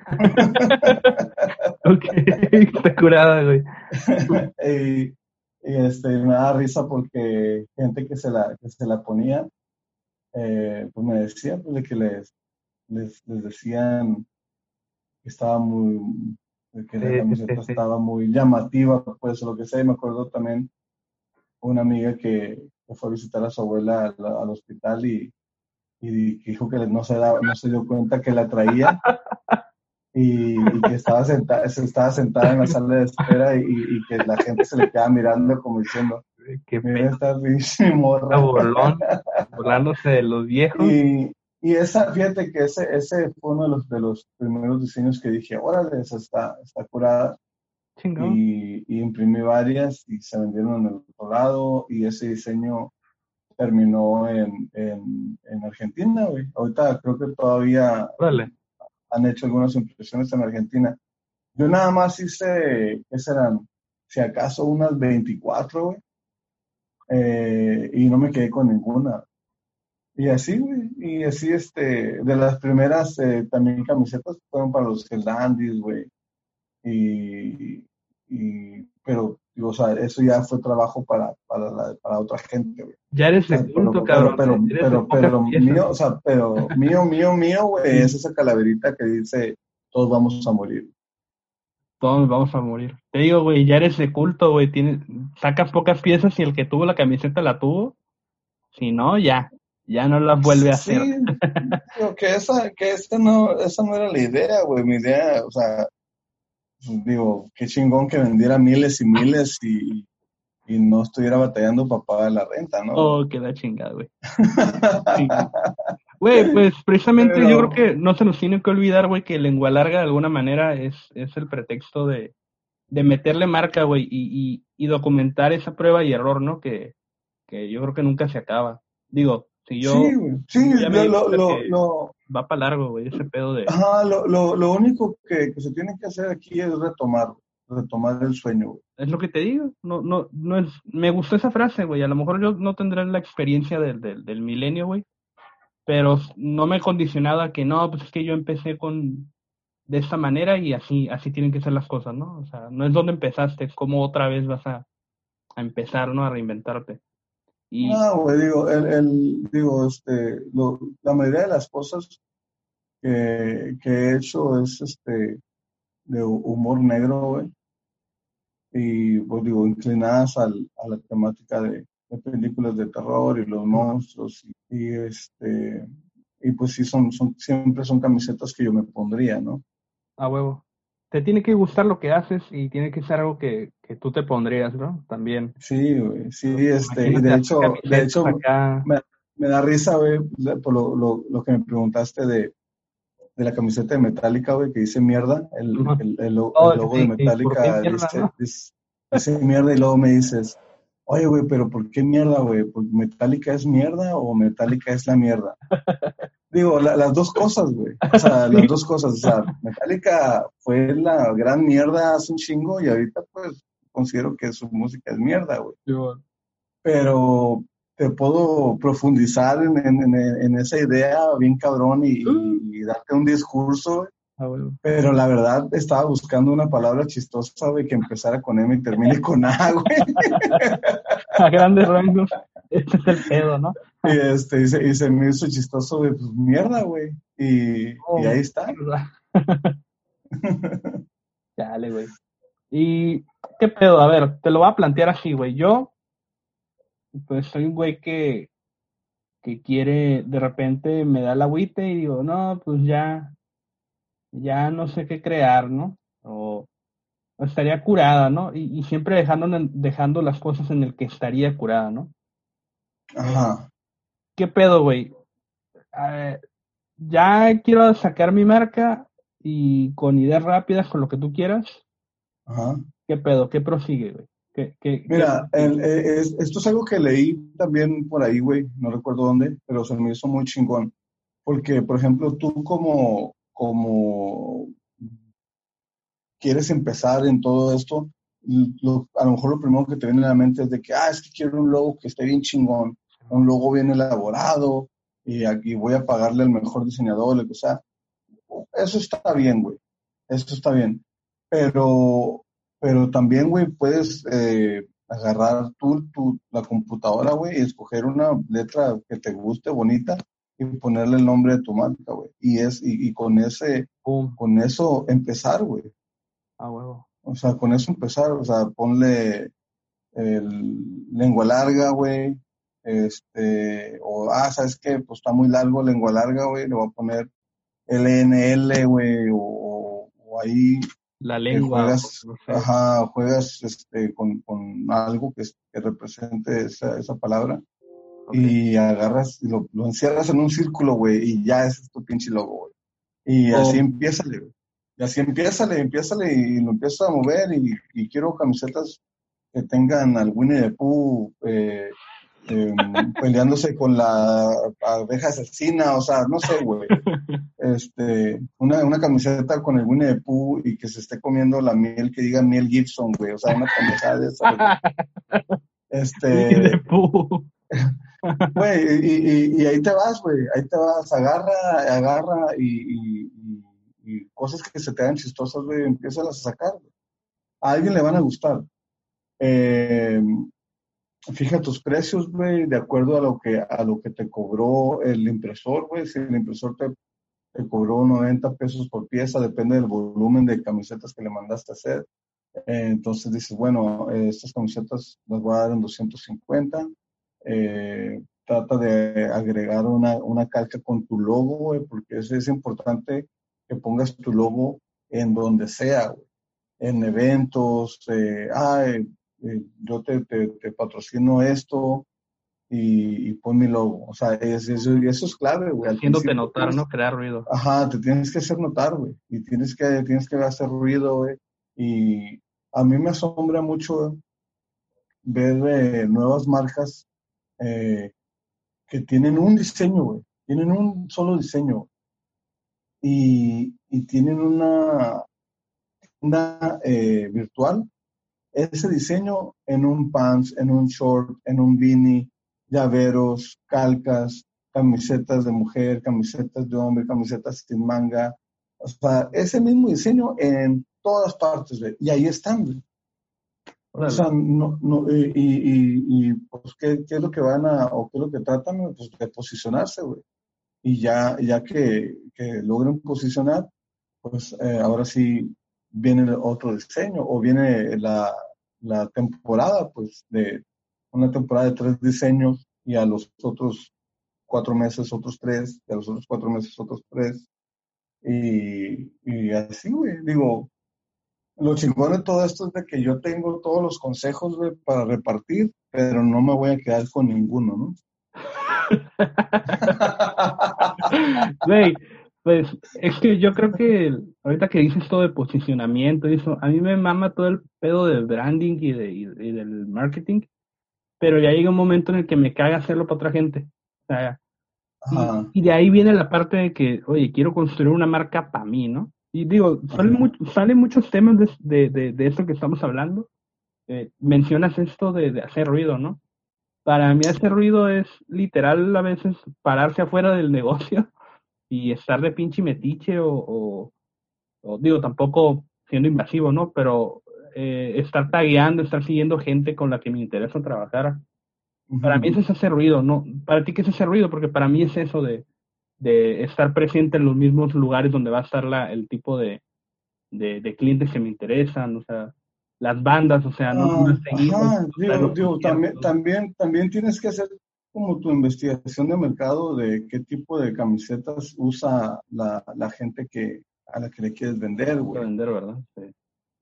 [LAUGHS] ok, está curada, güey. [LAUGHS] y, este, me da risa porque gente que se la, que se la ponía, eh, pues me decía pues, de que les, les, decían que estaba muy, que la camiseta estaba muy llamativa, pues lo que sea. Y me acuerdo también una amiga que, fue a visitar a su abuela al, hospital y, y, dijo que no se, no se dio cuenta que la traía. Y, que estaba sentada, estaba sentada en la sala de espera y, y, que la gente se le quedaba mirando como diciendo, que morra. [LAUGHS] volándose de los viejos. Y, y esa, fíjate que ese, ese fue uno de los, de los primeros diseños que dije, órale, esa está, está curada. Y, y, imprimí varias y se vendieron en el otro lado y ese diseño terminó en, en, en Argentina, güey. Ahorita creo que todavía han hecho algunas impresiones en Argentina. Yo nada más hice, ¿qué serán? Si acaso unas 24, güey. Eh, y no me quedé con ninguna. Y así, y así, este, de las primeras eh, también camisetas fueron para los Gelandis, güey. Y, y, pero, digo, o sea, eso ya fue trabajo para, para, la, para otra gente, güey. Ya eres el punto, cabrón. Pero, pero, pero, mío, o sea, pero mío, mío, mío, güey, es esa calaverita que dice, todos vamos a morir. Todos vamos a morir. Te digo, güey, ya eres de culto, güey. Tienes, sacas pocas piezas y el que tuvo la camiseta la tuvo Si no, ya, ya no las vuelve a hacer. [LAUGHS] Sí, que esa, que esa no, esa no era la idea, güey. Mi idea, o sea, digo, qué chingón que vendiera miles y miles y, y no estuviera batallando para pagar la renta, ¿no? Oh, qué la chingada, güey. [LAUGHS] Güey, [LAUGHS] pues precisamente yo creo que no se nos tiene que olvidar, güey, que lengua larga de alguna manera es, es el pretexto de, de meterle marca, güey, y, y, y, documentar esa prueba y error, ¿no? Que, que yo creo que nunca se acaba. Digo, si yo... Sí, güey. Sí, lo, lo, lo, Va para largo, güey, ese pedo de... Ajá, lo, lo, lo único que, que se tiene que hacer aquí es retomar, retomar el sueño, güey. Es lo que te digo, no, no, no es, me gustó esa frase, güey, a lo mejor yo no tendré la experiencia del, del, del milenio, güey, pero no me he condicionado a que no, pues es que yo empecé con de esta manera y así, así tienen que ser las cosas, ¿no? O sea, no es donde empezaste, es como otra vez vas a, a empezar, ¿no? A reinventarte. Y... No, güey, digo, el, el, digo, este, la mayoría de las cosas que, que he hecho es, este, de humor negro, güey. Y, pues digo, inclinadas al, a la temática de, de películas de terror y los monstruos y, este y pues sí son, son siempre son camisetas que yo me pondría, ¿no? A huevo. Te tiene que gustar lo que haces y tiene que ser algo que, que tú te pondrías, ¿no? También. Sí, güey, sí, este, y de hecho, de hecho me, me, da risa, güey, por lo, lo, lo, que me preguntaste de, de la camiseta de Metallica, güey, que dice mierda, el, el, el, oh, logo de Metallica dice, dice, mierda y luego me dices, Oye, güey, pero ¿por qué mierda, güey? ¿Pues ¿Metallica es mierda o Metallica es la mierda? [LAUGHS] Digo, las dos cosas, güey. O sea, las dos cosas. O sea, Metallica fue la gran mierda hace un chingo y ahorita, pues, considero que su música es mierda, güey. Pero te puedo profundizar en, en, en, esa idea bien cabrón y, y uh. darte un discurso, Ah, Pero la verdad estaba buscando una palabra chistosa, güey, que empezara con M y termine con A, güey. [LAUGHS] A grandes rangos. Este es el pedo, ¿no? Y, este, y, se, y se me hizo chistoso, güey, pues mierda, güey. Y, y oh, ahí está. [LAUGHS] Dale, güey. ¿Y qué pedo? A ver, te lo voy a plantear así, güey. Yo, pues soy un güey que, que quiere, de repente me da la agüite y digo, no, pues ya, ya no sé qué crear, ¿no? O, estaría curada, ¿no? Y, siempre dejando, dejando las cosas en el que estaría curada, ¿no? Ajá. ¿Qué pedo, güey? ya quiero sacar mi marca y con ideas rápidas, con lo que tú quieras. Ajá. ¿Qué pedo? ¿Qué prosigue, güey? Mira, eh, esto es algo que leí también por ahí, güey, no recuerdo dónde, pero se me hizo muy chingón. Porque, por ejemplo, tú como, como quieres empezar en todo esto, a lo mejor lo primero que te viene a la mente es de que, ah, es que quiero un logo que esté bien chingón, un logo bien elaborado, y aquí voy a pagarle al mejor diseñador, lo que sea. Eso está bien, güey. Eso está bien. Pero, pero también, güey, puedes eh, agarrar tú, tu, la computadora, güey, y escoger una letra que te guste, bonita, y ponerle el nombre de tu marca, güey. Y es, y, y con ese, con eso empezar, güey. Ah, huevo. O sea, con eso empezar, o sea, ponle el lengua larga, güey. Este, o, ah, ¿sabes qué? Pues está muy largo lengua larga, güey. Le voy a poner LNL, güey, o, o ahí. La lengua. Juegas, Ajá, juegas este, con, con algo que, que represente esa, esa palabra y agarras y lo, lo, encierras en un círculo, güey, y ya es tu pinche logo, güey. Y oh. así empieza, güey. Y así empieza, empieza y lo empieza a mover y, y, quiero camisetas que tengan al Winnie the Pooh eh, eh, [LAUGHS] peleándose con la abeja asesina, o sea, no sé, güey. Este, una, una camiseta con el Winnie the Pooh y que se esté comiendo la miel que diga miel Gibson, güey, o sea, una camiseta de esa. [LAUGHS] Este, Winnie the Pooh. Güey, y, y, ahí te vas, güey, ahí te vas, agarra, agarra y, y cosas que se te hagan chistosas, güey, empiezas a sacar. A alguien le van a gustar. Eh, fija tus precios, güey, de acuerdo a lo que a lo que te cobró el impresor, güey. Si el impresor te, cobró 90 pesos por pieza, depende del volumen de camisetas que le mandaste a hacer. Entonces dices, bueno, estas camisetas las voy a dar en 250 eh, trata de agregar una, una calca con tu logo, güey, porque es, es importante que pongas tu logo en donde sea, güey. En eventos, eh, ay, eh, yo te, te, te, patrocino esto y, y, pon mi logo. O sea, es, eso, eso es clave, güey. Haciéndote notar, ¿no? Crear ruido. Ajá, te tienes que hacer notar, güey. Y tienes que, tienes que hacer ruido, güey. Y a mí me asombra mucho ver eh, nuevas marcas eh, que tienen un diseño. Tienen un solo diseño. Y, tienen una, una eh, virtual. Ese diseño en un pants, en un short, en un beanie, llaveros, calcas, camisetas de mujer, camisetas de hombre, camisetas sin manga. O sea, ese mismo diseño en todas partes. Y ahí están. O sea, no, no, y, y, y, pues, ¿qué, ¿qué, es lo que van a, o qué es lo que tratan? Pues de posicionarse, güey. Y ya, ya que, que logren posicionar, pues eh, ahora sí viene otro diseño, o viene la, la temporada, pues, de una temporada de tres diseños, y a los otros cuatro meses otros tres, y a los otros cuatro meses otros tres. Y, y así, güey. Digo, lo chingón de todo esto es de que yo tengo todos los consejos, güey, para repartir, pero no me voy a quedar con ninguno, ¿no? [LAUGHS] Güey, pues es que yo creo que ahorita que dices todo de posicionamiento y eso, a mí me mama todo el pedo del branding y, de, y, del marketing, pero ya llega un momento en el que me caga hacerlo para otra gente. O sea, y, y, de ahí viene la parte de que, oye, quiero construir una marca para mí, ¿no? Y digo, salen, salen muchos temas de, de, de, esto que estamos hablando. Eh, mencionas esto de, de, hacer ruido, ¿no? Para mí hacer ruido es literal a veces pararse afuera del [LAUGHS] negocio y estar de pinche metiche o, o, digo, tampoco siendo invasivo, ¿no? Pero eh, estar tagueando, estar siguiendo gente con la que me interesa trabajar. Para mí eso es hacer ruido, ¿no? Para ti, ¿qué es hacer ruido? Porque para mí es eso de, de estar presente en los mismos lugares donde va a estar la, el tipo de, de, de clientes que me interesan, o sea, las bandas, o sea, no, ah, digo, digo, también, también, también tienes que hacer como tu investigación de mercado de qué tipo de camisetas usa la, la gente que a la que le quieres vender, güey. Vender, ¿verdad? Sí.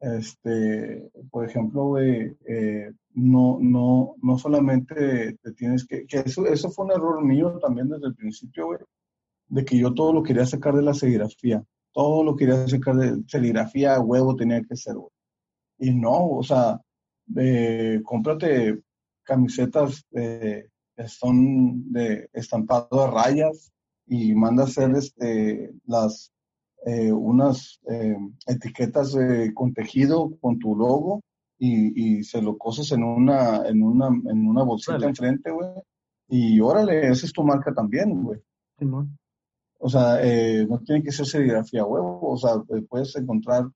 Este, por ejemplo, güey, eh, no, no, no solamente te tienes que, que eso, eso fue un error mío también desde el principio, güey, de que yo todo lo quería sacar de la serigrafía. Todo lo quería sacar de serigrafía, huevo tenía que ser, güey. Y no, o sea, eh, cómprate camisetas eh, que son de estampado a rayas y manda a hacer este, las, eh, unas eh, etiquetas con tejido con tu logo y, y, se lo cosas en una, en una, en una bolsita enfrente, güey. Y órale, esa es tu marca también, güey. Simón. O sea, eh, no tiene que ser serigrafía huevo, o sea, eh, puedes encontrar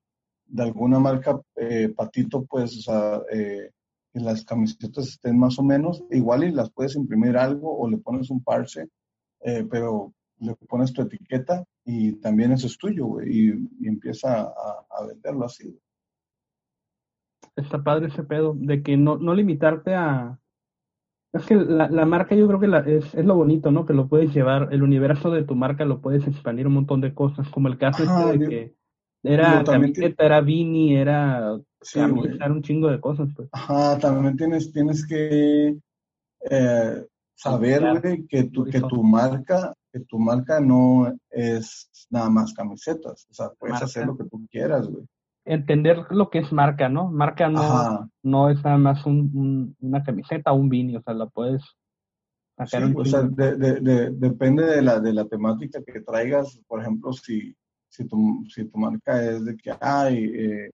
de alguna marca eh, patito, pues, o sea, que las camisetas estén más o menos igual y las puedes imprimir algo o le pones un parche, pero le pones tu etiqueta y también eso es tuyo, güey, y, empieza a, a, venderlo así. Está padre ese pedo, de que no, no limitarte a, es que la, la marca yo creo que la, es, es lo bonito, ¿no? Que lo puedes llevar, el universo de tu marca lo puedes expandir un montón de cosas, como el caso este de que era camiseta, era Vini, era sí, era un chingo de cosas, pues. Ajá, también tienes, tienes que eh, saber, güey, que tu, que tu marca, que tu marca no es nada más camisetas, o sea, puedes hacer lo que tú quieras, güey entender lo que es marca, ¿no? Marca no, no es nada más un, un, una camiseta o un vini, o sea, la puedes sacar sí, O sea, de, de, de, depende de la, de la temática que traigas. Por ejemplo, si, si, tu, si tu marca es de que hay eh,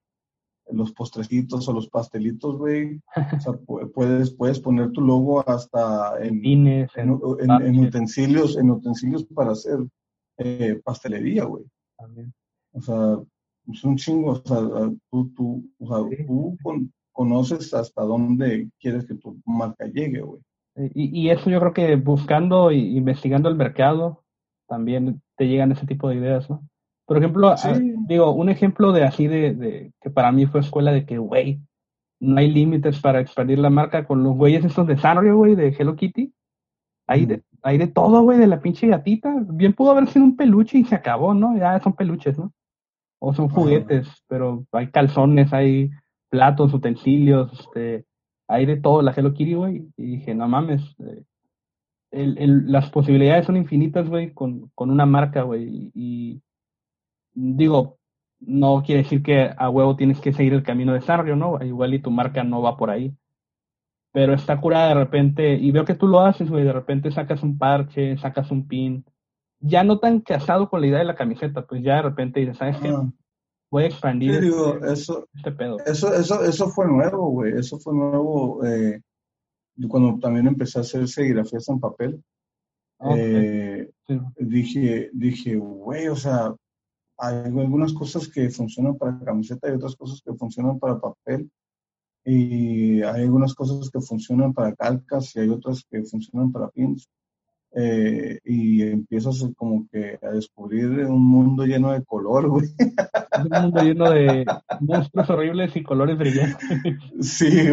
los postrecitos o los pastelitos, güey, o sea, puedes, puedes poner tu logo hasta en, Vines, en, en, en, utensilios, en utensilios para hacer eh, pastelería, güey. También. O sea, es un chingo, o sea, tú, tú, o sea, tú con, conoces hasta dónde quieres que tu marca llegue, güey. Y, y, eso yo creo que buscando e investigando el mercado, también te llegan ese tipo de ideas, ¿no? Por ejemplo, sí. digo, un ejemplo de así de, de, que para mí fue escuela de que, güey, no hay límites para expandir la marca con los güeyes estos de Sanrio, güey, de Hello Kitty. Hay, de, hay de todo, güey, de la pinche gatita. Bien pudo haber sido un peluche y se acabó, ¿no? Ya son peluches, ¿no? O son juguetes, pero hay calzones, hay platos, utensilios, este, hay de todo la Hello Kitty, güey. Y dije, no mames, eh, el, el, las posibilidades son infinitas, güey, con, con una marca, güey. Y, digo, no quiere decir que a huevo tienes que seguir el camino de Sarrio, ¿no? Igual y tu marca no va por ahí. Pero está curada de repente, y veo que tú lo haces, güey, de repente sacas un parche, sacas un pin, ya no tan casado con la idea de la camiseta, pues ya de repente dices, ¿sabes qué? Ah. Voy a expandir este, eso, este pedo. Eso, eso, eso fue nuevo, güey, eso fue nuevo eh, cuando también empecé a hacer serigrafías en papel. Ah, eh, dije, dije, güey, o sea, hay algunas cosas que funcionan para camiseta y otras cosas que funcionan para papel. Y hay algunas cosas que funcionan para calcas y hay otras que funcionan para pins. Eh, y empiezas como que a descubrir un mundo lleno de color, [LAUGHS] güey. Un mundo lleno de monstruos horribles y colores brillantes. Sí,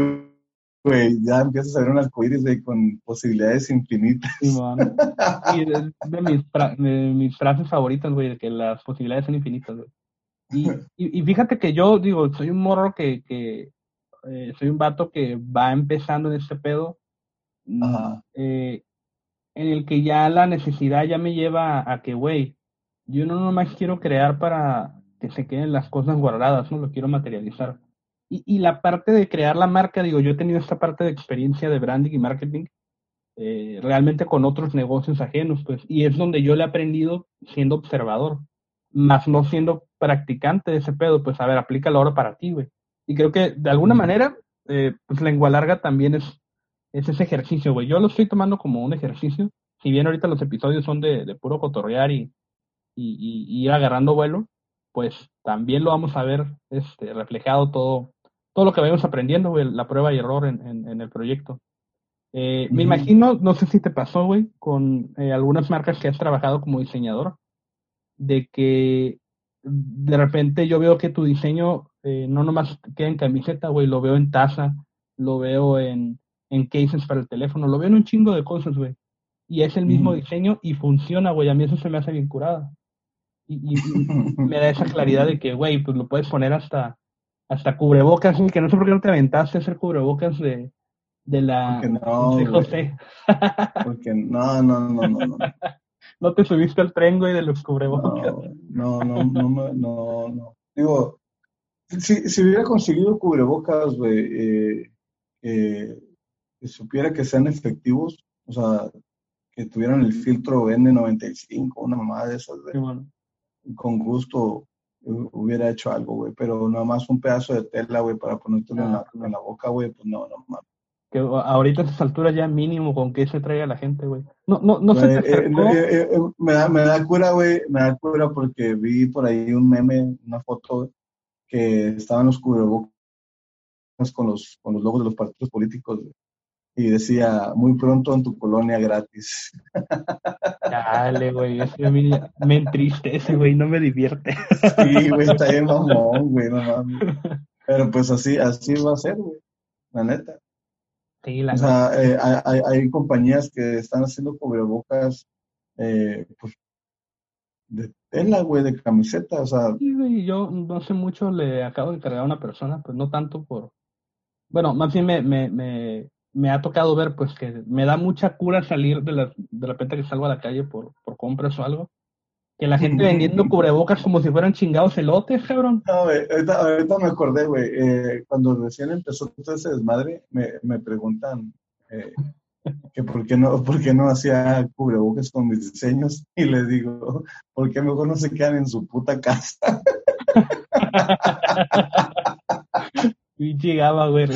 güey, ya empiezas a ver un arcoíris con posibilidades infinitas. y de, mis de, mis frases favoritas, güey, de que las posibilidades son infinitas, güey. Y, y, fíjate que yo, digo, soy un morro que, que eh, soy un vato que va empezando en este pedo, eh, en el que ya la necesidad ya me lleva a, que, güey, yo no nomás quiero crear para que se queden las cosas guardadas, no lo quiero materializar. Y, la parte de crear la marca, digo, yo he tenido esta parte de experiencia de branding y marketing eh, realmente con otros negocios ajenos, pues, y es donde yo le he aprendido siendo observador, más no siendo practicante de ese pedo, pues, a ver, aplícalo ahora para ti, güey. Y creo que de alguna manera, eh, pues, lengua larga también es, es ese ejercicio, güey. Yo lo estoy tomando como un ejercicio, si bien ahorita los episodios son de, de puro cotorrear y, y, y, ir agarrando vuelo, pues también lo vamos a ver este, reflejado todo, todo lo que vayamos aprendiendo, güey, la prueba y error en, en, el proyecto. Eh, me imagino, no sé si te pasó, güey, con eh, algunas marcas que has trabajado como diseñador, de que de repente yo veo que tu diseño eh, no nomás queda en camiseta, güey, lo veo en taza, lo veo en, en cases para el teléfono, lo veo en un chingo de cosas, güey. Y es el mismo diseño y funciona, güey. A mí eso se me hace bien curada. Y, y me da esa claridad de que, güey, pues lo puedes poner hasta hasta cubrebocas, que no sé por qué no te aventaste a hacer cubrebocas de, de la no, de José. Porque no, no, no, no, no. no te subiste al tren, güey, de los cubrebocas. No, no, no, no, no, no. Digo, si, si hubiera conseguido cubrebocas, güey, eh, que supiera que sean efectivos, o sea, que tuvieran el filtro N95, una mamada de esas, güey. Con gusto hubiera hecho algo, güey, pero nada más un pedazo de tela, güey, para ponértelo en, la, en, la, boca, güey, pues no, no mames. Que ahorita a estas alturas ya mínimo con qué se traiga la gente, güey. No, no, no sé. Eh, eh, eh, me, da, me da cura, güey, me da cura porque vi por ahí un meme, una foto que estaban los cubrebocas con los, con los logos de los partidos políticos, güey y decía, muy pronto en tu colonia gratis. Dale, güey, eso mí me entristece, güey, no me divierte. Sí, güey, está bien mamón, güey, no mames. Pero pues así, así va a ser, güey, la neta. Sí, la o sea, eh, hay, hay, compañías que están haciendo cubrebocas, eh, pues, de tela, güey, de camiseta, o sea. Sí, güey, yo no sé mucho, le acabo de cargar a una persona, pues no tanto por... Bueno, más bien me, me, me me ha tocado ver pues que me da mucha cura salir de, la, de repente que salgo a la calle por, por compras o algo. Que la gente vendiendo [LAUGHS] cubrebocas como si fueran chingados elotes, cabrón. No, güey, ahorita, me acordé, güey. Eh, cuando recién empezó todo ese desmadre, me, me preguntan eh, que por qué, no, por qué no hacía cubrebocas con mis diseños. Y les digo, ¿por qué mejor no se quedan en su puta casa? [LAUGHS] y llegaba, güey.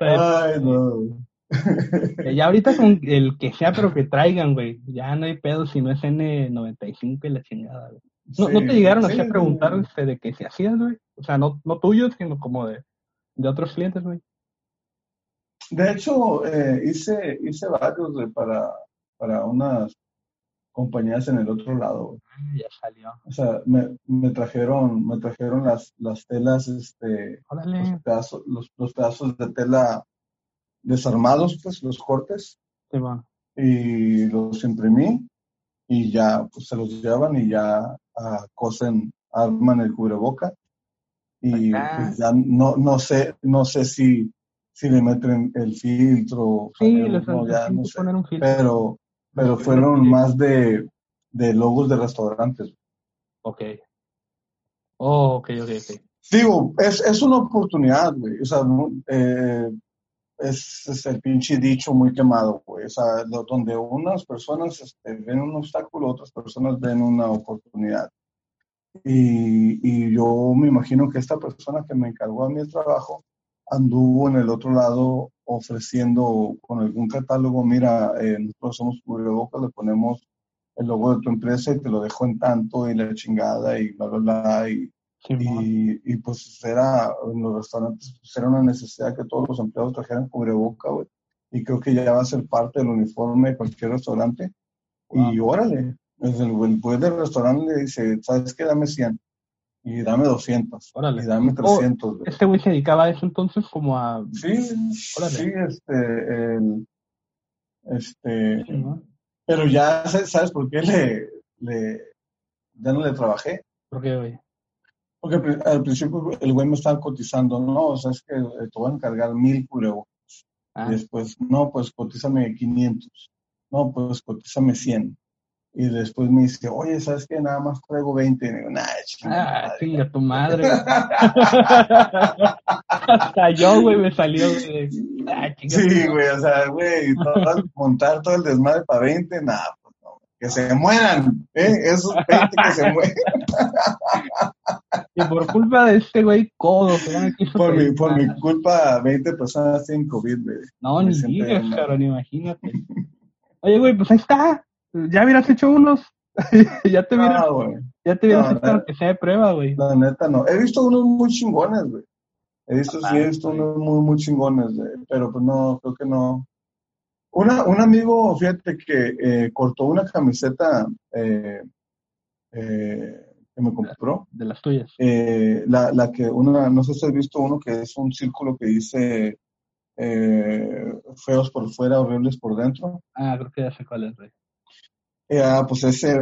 Ay, no. Ya ahorita con el que sea, pero que traigan, güey. Ya no hay pedo si no es N95 y la chingada, güey. ¿No, ¿no te llegaron así a preguntar este, de que se hacían, güey? O sea, no, no tuyos, sino como de, de otros clientes, güey. De hecho, eh, hice, hice varios, güey, para, para unas compañías en el otro lado. Ah, ya salió. O sea, me, me, trajeron, me trajeron las, las telas, este, los pedazos, los, los pedazos de tela desarmados, pues, los cortes. Sí, bueno. y los imprimí y ya pues se los llevan y ya uh, cosen, arman el cubreboca y pues, ya no, no sé, no sé si, si le meten el filtro, sí, no, ya no sé, un filtro. pero, pero fueron más de, de logos de restaurantes. Ok. Oh, ok, ok, ok. Digo, es, es una oportunidad, güey. O sea, eh, es, el pinche dicho muy quemado, güey. Donde unas personas este, ven un obstáculo, otras personas ven una oportunidad. Y, y, yo me imagino que esta persona que me encargó a mí el trabajo anduvo en el otro lado ofreciendo con algún catálogo, mira, eh, nosotros somos cubrebocas, le ponemos el logo de tu empresa y te lo dejo en tanto y la chingada y bla, bla, bla. Y, y, pues era, en los restaurantes, pues era una necesidad que todos los empleados trajeran cubreboca, güey. Y creo que ya va a ser parte del uniforme de cualquier restaurante. Y órale, el, el juez del restaurante le dice, ¿sabes qué? Dame 100. Y dame 200. Órale. Y dame 300. ¿Este güey se dedicaba a eso entonces como a...? Sí, sí, este, el, este... Pero ya, ¿sabes por qué le, le, ya no le trabajé? ¿Por qué, güey? Porque al principio el güey me estaba cotizando, no, o sea, es que te voy a encargar mil cubrebocas. Ah. Y después, no, pues cotízame 500. No, pues cotízame 100. Y después me dice, oye, ¿sabes qué? Nada más traigo 20. Y digo, nah, ah, chinga tu madre. [LAUGHS] Hasta yo, güey, me salió. Ah, sí, güey, o sea, güey, montar todo el desmadre para 20, nada. Que se mueran, ¿eh? Esos 20 que se [LAUGHS] mueran. Y por culpa de este güey codo, por mi, por mi culpa, 20 personas tienen COVID, güey. No, ni digas, cabrón, imagínate. Oye, güey, pues ahí está. Ya hubieras hecho unos. [LAUGHS] ya te hubieras, ya te hubieras hecho que sea de prueba, güey. La neta no. He visto unos muy chingones, güey. He visto, sí, he visto unos muy, muy chingones, güey. Pero pues no, creo que no. Una, un amigo, fíjate que eh, cortó una camiseta eh, eh, que me compró. De las tuyas. Eh, la, la, que una, no sé si has visto uno que es un círculo que dice eh, feos por fuera, horribles por dentro. Ah, creo que ya sé cuál es, güey. Eh, ah, pues ese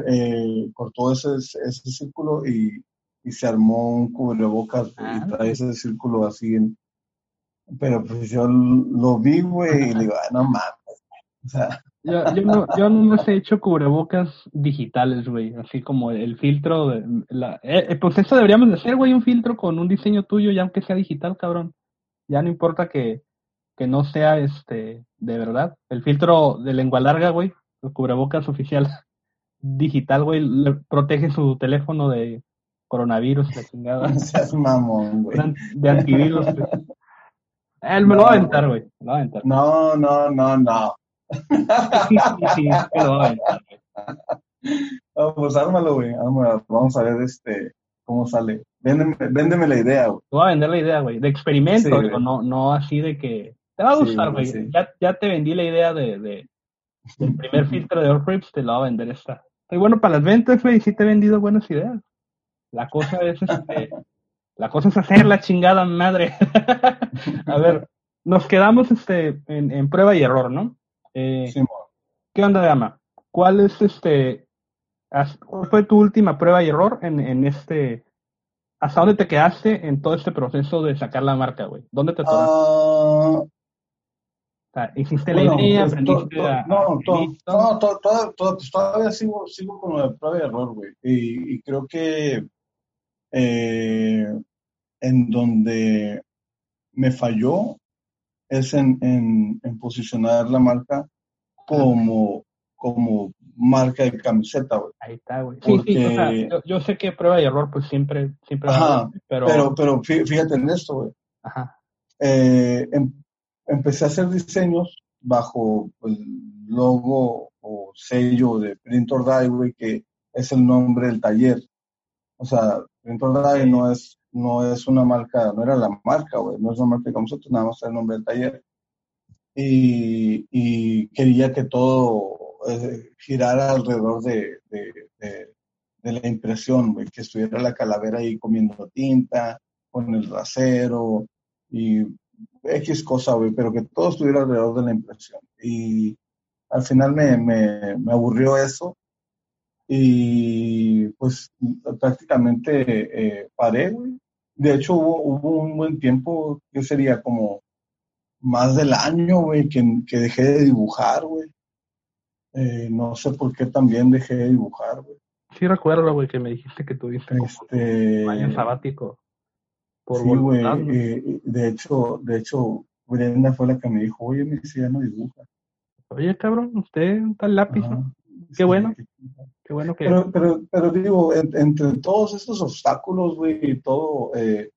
cortó ese, ese círculo y, y, se armó un cubrebocas y ah, trae ese círculo así. En, pero pues yo lo vi, güey, y le digo, no mames. O sea, yo, yo, no, yo no he hecho cubrebocas digitales, güey. Así como el filtro. De, la, eh, pues eso deberíamos de hacer, güey, un filtro con un diseño tuyo, ya aunque sea digital, cabrón. Ya no importa que, que no sea este de verdad. El filtro de lengua larga, güey, el cubrebocas oficial digital, güey, le protege su teléfono de coronavirus, la chingada. [LAUGHS] mamón, güey. De antivirus. Él me lo va a aventar, güey. Me lo aventar. No. Vamos, ármalo, güey. Vamos a ver este cómo sale. Véndeme, la idea, güey. Te voy a vender la idea, güey. De experimento, no, no así de que. Te va a gustar, güey. ya, ya, te vendí la idea de, de del primer filtro de Allcrips, te la voy a vender esta. Estoy bueno para las ventas, güey, sí te he vendido buenas ideas. La cosa es este. la cosa es hacer la chingada madre. [LAUGHS] a ver, nos quedamos este en, en prueba y error, ¿no? Eh, ¿Qué onda, Gama? ¿Cuál es este, cuál fue tu última prueba y error en, en este, hasta dónde te quedaste en todo este proceso de sacar la marca, güey? ¿Dónde te tocaste? Uh, ¿Hiciste la idea? ¿Aprendiste a, no, no, pues todavía sigo, sigo con la prueba y error, güey. Y, y, creo que eh, en donde me falló es en, en, posicionar la marca como, como marca de camiseta, güey. Ahí está, güey. Sí, sí, yo, sé que prueba y error, pues siempre, siempre Ajá, pero... pero... pero fíjate en esto, güey. Ajá. Eh, em, empecé a hacer diseños bajo el logo o sello de Print or Die, güey, que es el nombre del taller. O sea, Print or Die no es no es una marca, no era la marca, güey, no es una marca como nosotros, nada más el nombre del taller. Y, quería que todo eh, girara alrededor de, de, de, la impresión, güey, que estuviera la calavera ahí comiendo tinta, con el rasero y X cosa, güey, pero que todo estuviera alrededor de la impresión. Y al final me, me, me aburrió eso y pues prácticamente eh, paré, güey. De hecho, hubo, hubo un buen tiempo, que sería como más del año, güey, que, que dejé de dibujar, güey. Eh, no sé por qué también dejé de dibujar, güey. Sí recuerdo, güey, que me dijiste que tuviste este... un año sabático. Por sí, güey. Eh, de hecho, de hecho, Brenda fue la que me dijo, oye, dice, ya no dibuja. Oye, cabrón, usted está lápiz, Qué bueno. Qué bueno que... Pero, pero, pero digo, entre todos estos obstáculos, güey, y todo, eh,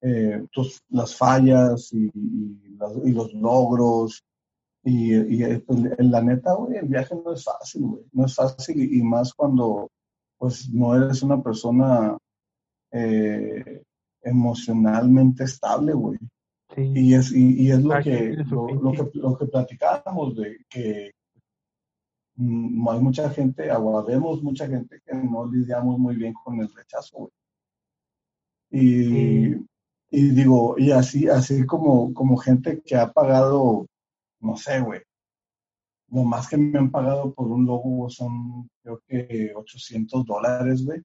eh, las fallas y, y, los logros, y, y la neta, güey, el viaje no es fácil, güey. No es fácil y, más cuando, pues, no eres una persona eh, emocionalmente estable, güey. Y es, y, es lo, que, lo, que, lo que platicábamos, de que hay mucha gente, vemos mucha gente que no lidiamos muy bien con el rechazo, güey. Y, y digo, y así, así como, como gente que ha pagado no sé, güey. Lo más que me han pagado por un logo son, creo que 800 dólares, güey.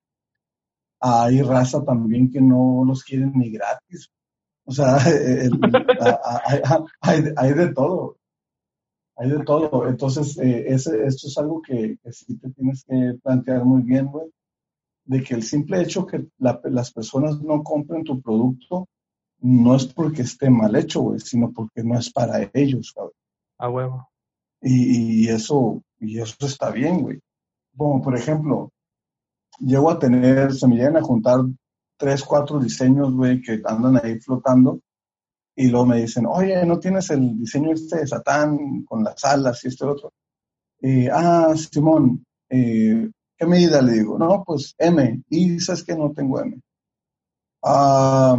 Hay raza también que no los quieren ni gratis. O sea, [LAUGHS] hay, de todo. Hay de todo. Entonces, eh, ese, esto es algo que, que, sí te tienes que plantear muy bien, güey. De que el simple hecho que las personas no compren tu producto no es porque esté mal hecho, güey, sino porque no es para ellos, güey. A huevo. Y, eso, y eso está bien, güey. Como por ejemplo, llego a tener, se me llegan a juntar tres, cuatro diseños, güey, que andan ahí flotando. Y luego me dicen, oye, ¿no tienes el diseño este de Satán con las alas y este otro? Ah, Simón, eh, ¿qué medida le digo? No, pues M. Y sabes que no tengo M. Ah,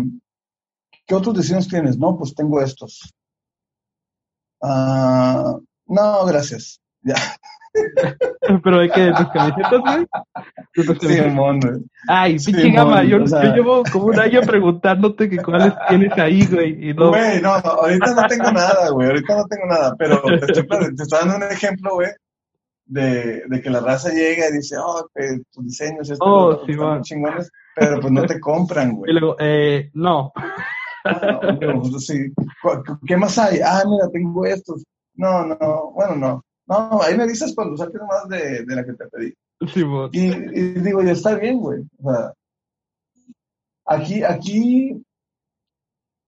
¿Qué otros diseños tienes? No, pues tengo estos. Ah, no, gracias. [LAUGHS] Ya. [LAUGHS] Pero hay que tus camisetas, güey. Sí, güey. Ay, pinche gama. Yo, llevo como un año preguntándote que cuáles tienes ahí, güey. Y no... Güey, no, ahorita no tengo nada, güey. Ahorita no tengo nada. Pero te estoy, te estoy dando un ejemplo, güey. De, de, que la raza llega y dice, oh, que tus diseños estos oh, sí, chingones, pero pues no te compran, güey. Y luego, eh, no. ¿Qué más hay? Ah, mira, tengo estos. No, no, bueno, no. No, ahí me dices cuando saques más de, de la que te pedí. y, y, digo, ya está bien, güey. O sea, aquí, aquí,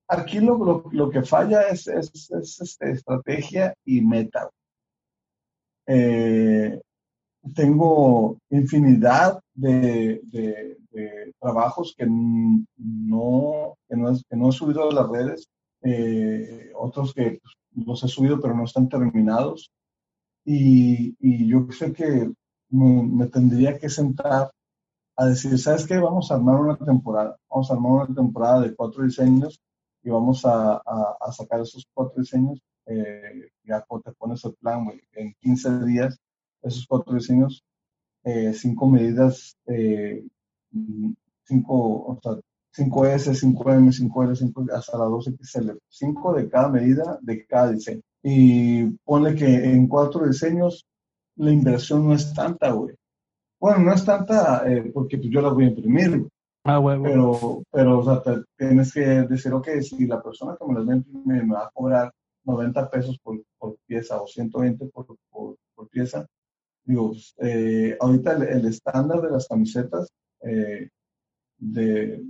aquí lo, lo, lo que falla es, es, es este, estrategia y meta. Eh, tengo infinidad de, trabajos que no, que no, que no he subido a las redes, eh, otros que los he subido pero no están terminados. Y, yo sé que me, tendría que sentar a decir, ¿sabes qué? Vamos a armar una temporada. Vamos a armar una temporada de cuatro diseños y vamos a, sacar esos cuatro diseños. Eh, ya te pones el plan, en 15 días esos cuatro diseños, eh, cinco medidas, eh, cinco, o sea, 5S, 5M, 5L, 5, hasta la 2XL, cinco de cada medida de cada diseño. Y ponle que en cuatro diseños la inversión no es tanta, güey. Bueno, no es tanta eh, porque pues, yo las voy a imprimir. Ah, güey, Pero, pero o sea, tienes que decir, ok, si la persona que me las va a imprimir me va a cobrar 90 pesos por, por pieza o 120 por, por, por pieza, digo, eh, ahorita el, estándar de las camisetas eh, de,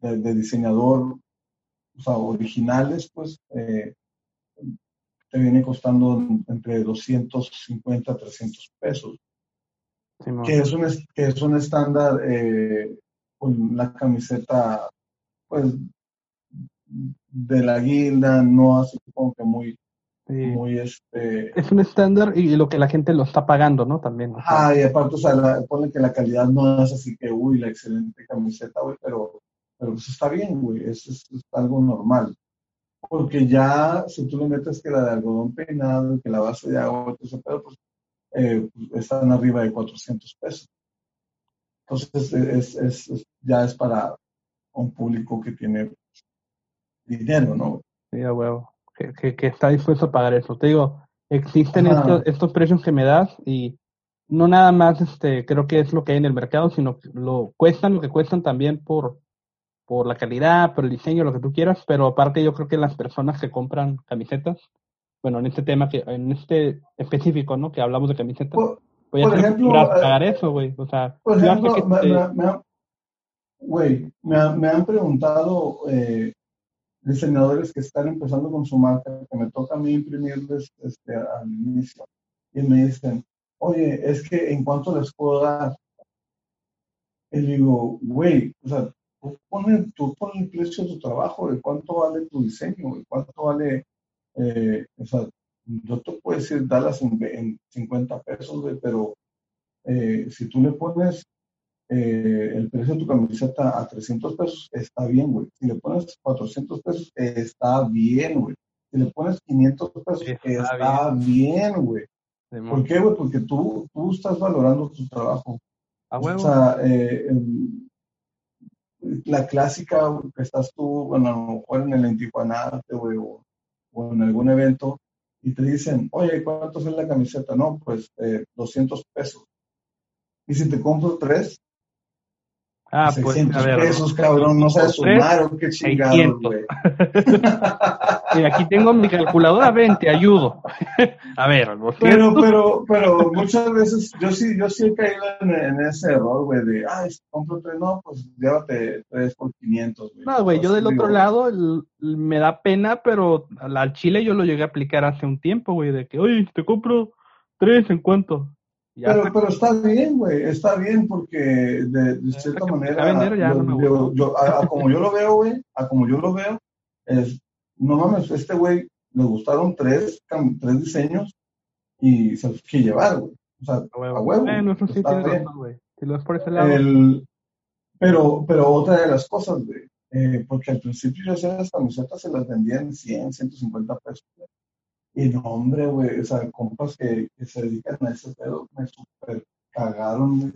de, diseñador, o sea, originales, pues, eh, te viene costando entre 250 a 300 pesos. que, es un, que es un estándar con la camiseta, pues, de la guilda, no así como que muy muy este... Es un estándar y lo que la gente lo está pagando, ¿no? También. Ah, y aparte, o sea, la, que la calidad no es así que, uy, la excelente camiseta, güey, pero, pero pues está bien, güey, es, es, algo normal. Porque ya, si tú le metes que la de algodón peinado, que la base de agua, pedo, pues, eh, pues, están arriba de 400 pesos. Entonces, es, es, ya es para un público que tiene dinero, ¿no? Sí, a huevo que, está dispuesto a pagar eso. Te digo, existen estos, precios que me das y no nada más este creo que es lo que hay en el mercado, sino que lo cuestan lo que cuestan también por por la calidad, por el diseño, lo que tú quieras, pero aparte yo creo que las personas que compran camisetas, bueno, en este tema que en este específico, ¿no? Que hablamos de camisetas, por, pues ejemplo, eh, pagar eso, güey, o sea, por ejemplo, me, güey, me, han preguntado eh, diseñadores que están empezando con su marca, que me toca a mí imprimirles este, al inicio, y me dicen, oye, es que en cuánto les puedo dar. Y digo, güey, o sea, tú pones, tú pones el precio de tu trabajo, de cuánto vale tu diseño, de cuánto vale, eh, o sea, yo te puedo decir, darlas en, en 50 pesos, güey, pero eh, si tú le pones eh, el precio de tu camiseta a 300 pesos, está bien, güey. Si le pones 400 pesos, está bien, güey. Si le pones 500 pesos, está, bien, güey. ¿Por qué, güey? Porque tú, tú estás valorando tu trabajo. A huevo. O sea, eh, la clásica que estás tú, bueno, a lo mejor en el Intijuanate, güey, o, o, en algún evento, y te dicen, oye, ¿cuánto es la camiseta? No, pues 200 pesos. Y si te compro tres, Ah, pues, a ver. pesos, cabrón, no sabes sumar o qué chingados, güey. [LAUGHS] aquí tengo mi calculadora, ven, te ayudo. a ver, Pero, pero, pero muchas veces yo sí, yo sí he caído en, ese error, güey, de, ah, compro tres, no, pues llévate tres por 500, güey. No, güey, yo del otro lado me da pena, pero al chile yo lo llegué a aplicar hace un tiempo, güey, de que, oye, te compro tres, ¿en cuánto? Pero, pero está bien, güey, está bien porque de, cierta manera, yo, a, como yo lo veo, güey, a como yo lo veo, es, no mames, este güey le gustaron tres, tres diseños y se los quiere llevar, güey. O sea, a huevo. A huevo Si lo ves por ese lado. pero, pero otra de las cosas, güey, eh, porque al principio yo hacía las camisetas, se las vendían 100, 150 pesos. Güey. Y no, hombre, güey, o sea, compas que, que, se dedican a ese pedo, me super cagaron, güey.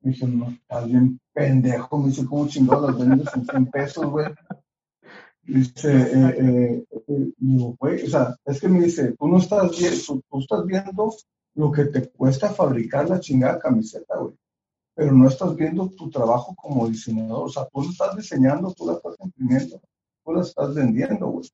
Me dijeron, no, estás bien pendejo, me dice, ¿cómo chingado las vendes en 100 pesos, güey? Dice, eh, eh, eh, digo, güey, o sea, es que me dice, tú no estás, viendo, tú estás viendo lo que te cuesta fabricar la chingada camiseta, güey. Pero no estás viendo tu trabajo como diseñador. O sea, tú la estás diseñando, tú la estás imprimiendo, tú la estás vendiendo, güey.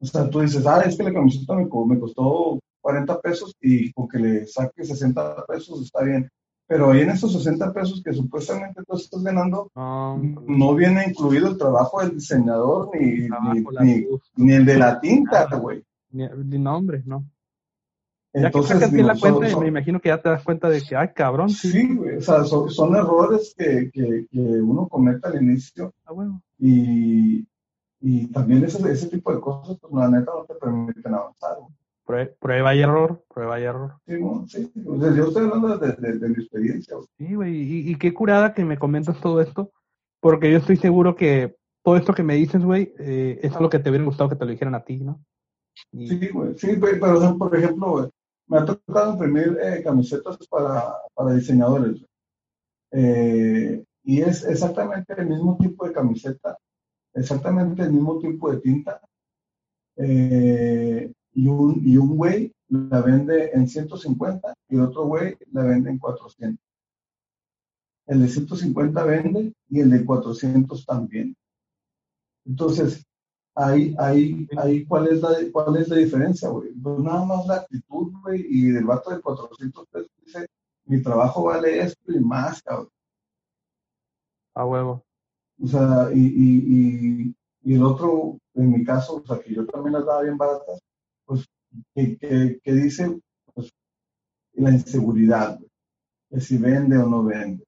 O sea, tú dices, ah, es que la camiseta me, costó 40 pesos y con que le saque 60 pesos está bien. Pero ahí en esos 60 pesos que supuestamente tú estás ganando, no viene incluido el trabajo del diseñador ni, ni, el de la tinta, güey. Ni, nombre, no. Entonces, ya que digo, la cuenta, me imagino que ya te das cuenta de que, ay, cabrón. Sí, güey, o sea, son, errores que, que, que, uno comete al inicio. Ah, bueno. Y, y también ese, ese tipo de cosas, pues la neta no te permiten avanzar. Prueba y error, prueba y error. Sí, sí. yo estoy hablando de, de, mi experiencia. Sí, güey, y, qué curada que me comentas todo esto, porque yo estoy seguro que todo esto que me dices, güey, eh, es algo que te hubiera gustado que te lo dijeran a ti, ¿no? Sí, güey, sí, pero por ejemplo, me ha tocado imprimir eh, camisetas para, para diseñadores. Eh, y es exactamente el mismo tipo de camiseta exactamente el mismo tipo de tinta. Eh, y un y un la vende en 150 y el otro güey la vende en 400. El de 150 vende y el de 400 también. Entonces, ahí, ahí, ahí ¿cuál, es la, ¿cuál es la diferencia, güey? Pues nada más la actitud, güey, y del vato de 400 pesos dice, mi trabajo vale esto y más, cabrón. A huevo. O sea, y, y, y, el otro, en mi caso, o sea, que yo también las daba bien baratas, pues, que, que, dice, pues, la inseguridad, de si vende o no vende.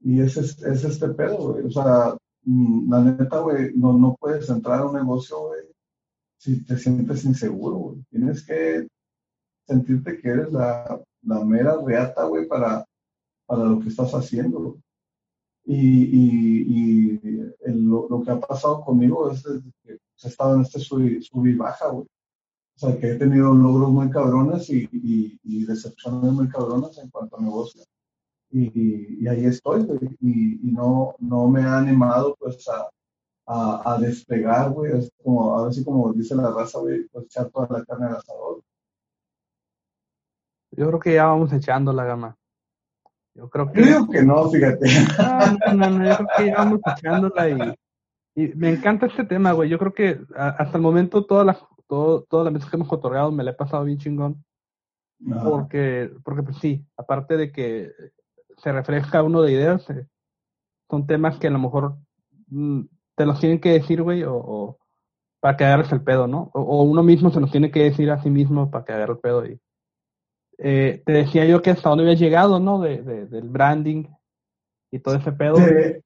Y ese es, es este pedo, güey. O sea, la neta, güey, no, no puedes entrar a un negocio, güey, si te sientes inseguro, güey. Tienes que sentirte que eres la, la mera reata, güey, para, para lo que estás haciendo, y, y, lo, que ha pasado conmigo es que he estado en este sub, y baja, güey. O sea, que he tenido logros muy cabrones y, y, decepciones muy cabronas en cuanto a negocio. Y, ahí estoy, güey. Y, no, no me ha animado, pues, a, a, a despegar, güey. Es como, ahora sí como dice la raza, güey, pues echar toda la carne al asador. Yo creo que ya vamos echando la gama. Yo creo que. Yo digo que no, fíjate. No, no, no, yo creo que ya vamos echándola y, y me encanta este tema, güey. Yo creo que hasta el momento todas las todo, todas las veces que hemos otorgado me la he pasado bien chingón. Porque, porque pues sí, aparte de que se refresca uno de ideas, eh, son temas que a lo mejor mm, te los tienen que decir, güey, o, para que agarres el pedo, ¿no? O, uno mismo se los tiene que decir a sí mismo para que agarre el pedo. Y, eh, te decía yo que hasta dónde había llegado, ¿no? De, del branding y todo ese pedo.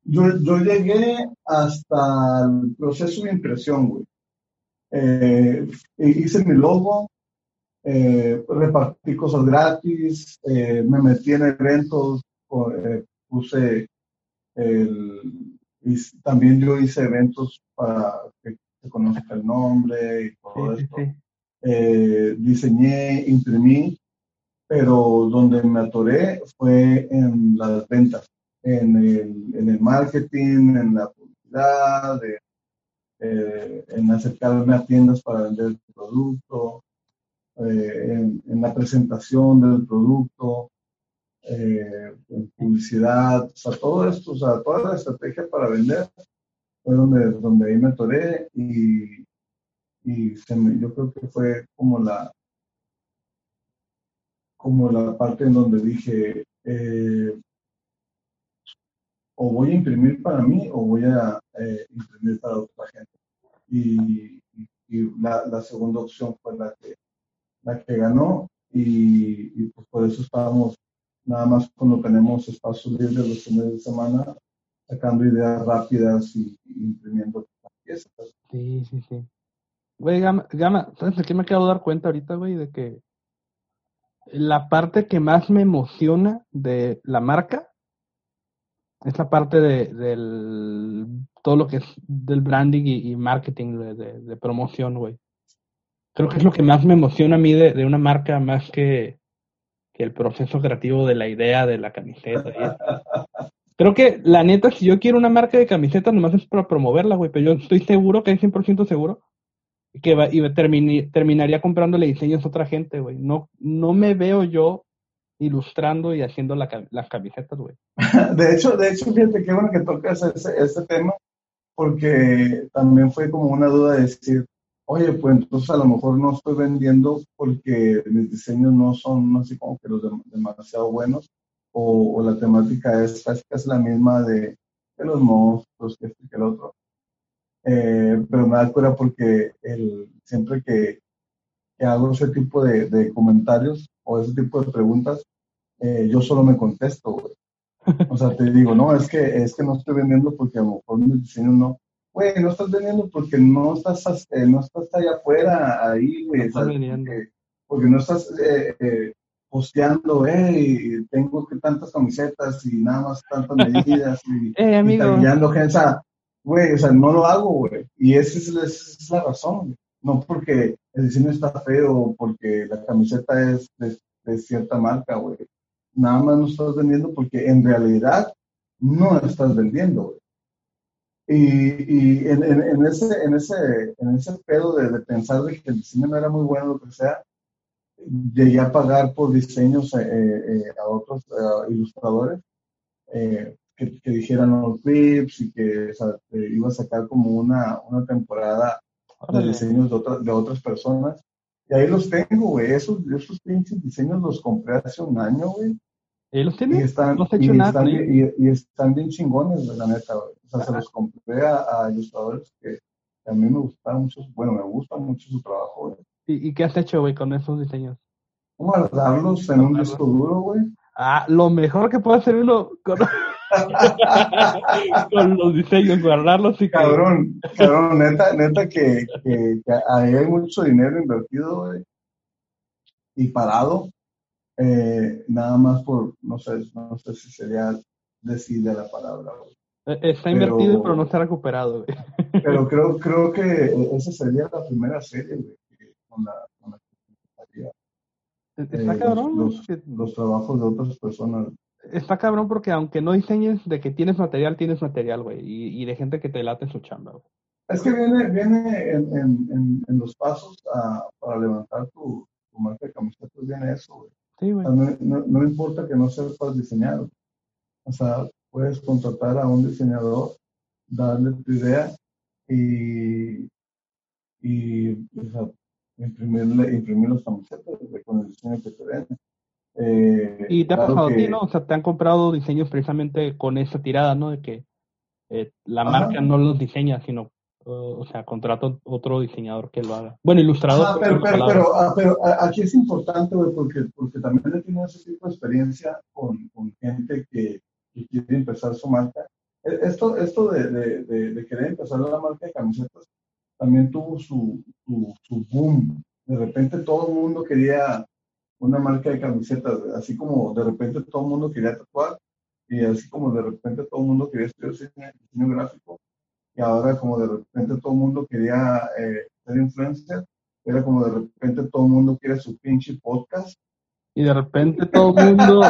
yo, yo llegué hasta el proceso de impresión, güey. Eh, hice mi logo, eh, repartí cosas gratis, me metí en eventos, puse el, y también yo hice eventos para que se conozca el nombre y todo esto. diseñé, imprimí, pero donde me atoré fue en las ventas, en el, en el marketing, en la publicidad, eh, en acercarme a tiendas para vender el producto, eh, en, la presentación del producto, eh, en publicidad, o sea, todo esto, o sea, toda la estrategia para vender fue donde, donde ahí me atoré y, y yo creo que fue como la, como la parte en donde dije, o voy a imprimir para mí o voy a eh, imprimir para otra gente. Y, la, la, segunda opción fue la que, la que ganó y, pues por eso estábamos nada más cuando tenemos espacios libres los fines de semana sacando ideas rápidas y, imprimiendo piezas. Sí, sí, sí. Güey, Gama, ¿sabes de qué me acabo de dar cuenta ahorita, güey? De que la parte que más me emociona de la marca esta parte de, todo lo que es del branding y, marketing, de, promoción, güey. Creo que es lo que más me emociona a mí de, una marca más que, que, el proceso creativo de la idea de la camiseta. Creo que, la neta, si yo quiero una marca de camisetas, nomás es para promoverla, güey, pero yo estoy seguro, que es 100% seguro, que y terminaría comprándole diseños a otra gente, güey. No, no me veo yo ilustrando y haciendo las camisetas, güey. [LAUGHS] De hecho, de hecho, fíjate qué bueno que tocas ese, ese tema, porque también fue como una duda de decir, oye, pues entonces a lo mejor no estoy vendiendo porque mis diseños no son así como que los demasiado buenos, o, la temática es casi, la misma de, los monstruos, que este que el otro. Eh, pero me da cura porque el, siempre que, que hago ese tipo de, de, comentarios o ese tipo de preguntas, eh, yo solo me contesto, güey. O sea, te digo, no, es que, es que no estoy vendiendo porque a lo mejor mi diseño no. Güey, no estás vendiendo porque no estás, eh, no estás allá afuera, ahí, güey. porque, no estás eh, eh, posteando, hey, tengo que tantas camisetas y nada más tantas medidas y, [LAUGHS] amigo. gente. O sea, güey, o sea, no lo hago, güey. Y esa es, la razón, No porque el diseño está feo, porque la camiseta es de, cierta marca, güey nada más no estás vendiendo porque en realidad no estás vendiendo. Y, y en, en, ese, en, ese, en ese pedo de, pensar de que el diseño no era muy bueno, lo que sea, llegué a pagar por diseños eh, eh, a otros ilustradores eh, que, que, dijeran los clips y que iba a sacar como una, una temporada de diseños de, otras de otras personas. Y ahí los tengo, güey. Esos, esos pinches diseños los compré hace un año, güey. ¿Y los tiene? Y están, no y, están, y, están, bien chingones, la neta, güey. O sea, se los compré a, ilustradores que a mí me gustaban mucho, bueno, me gusta mucho su trabajo, güey. ¿Y, qué has hecho, güey, con esos diseños? Guardarlos en un disco duro, güey. Ah, lo mejor que puede hacer uno con, [LAUGHS] con los diseños, guardarlos y Cabrón, cabrón, neta, neta que, que, que ahí hay mucho dinero invertido, güey. Y parado, eh, nada más por, no sé, no sé si sería decirle la palabra. Eh, está invertido, pero no está recuperado. Pero [LAUGHS] creo, creo que esa sería la primera serie con la Está eh, cabrón. Los, los, trabajos de otras personas. está cabrón porque aunque no diseñes de que tienes material, tienes material, güey. Y, y, de gente que te late su chamba, güey. Es que viene, viene en, en, en, los pasos a, para levantar tu, tu marca de camisetas, viene eso, güey. Sí, güey. no, no, no, importa que no sepas diseñar. O sea, puedes contratar a un diseñador, darle tu idea y, y o sea, imprimirle, imprimir los camisetas con el diseño que te den. Eh, y te ha pasado a ti, ¿no? O sea, te han comprado diseños precisamente con esa tirada, ¿no? De que eh, la marca no los diseña, sino, o sea, contrata otro diseñador que lo haga. Bueno, ilustrador. pero, pero, pero, ah, pero, aquí es importante, güey, porque, porque también he tenido ese tipo de experiencia con, con gente que, que, quiere empezar su marca. E, esto, esto de, de, de, querer empezar la marca de camisetas también tuvo su, su, su boom. De repente todo el mundo quería una marca de camisetas, así como de repente todo el mundo quería tatuar y así como de repente todo el mundo quería estudiar diseño, gráfico y ahora como de repente todo el mundo quería eh, ser influencer, era como de repente todo el mundo quiere su pinche podcast. Y de repente todo el mundo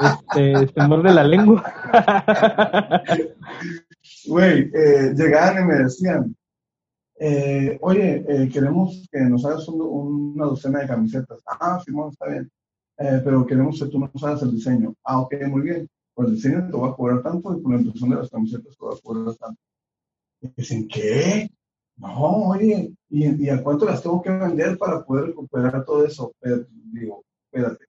este, se muerde la lengua. [LAUGHS] Güey, eh, llegaban y me decían, eh, oye, eh, queremos que nos hagas una docena de camisetas. Ah, Simón, está bien. Eh, pero queremos que tú nos hagas el diseño. Ah, ok, muy bien. Pues el diseño te va a cobrar tanto y por la impresión de las camisetas te va a cobrar tanto. Y dicen, ¿qué? No, oye, ¿y, a cuánto las tengo que vender para poder recuperar todo eso? Pero, digo, espérate.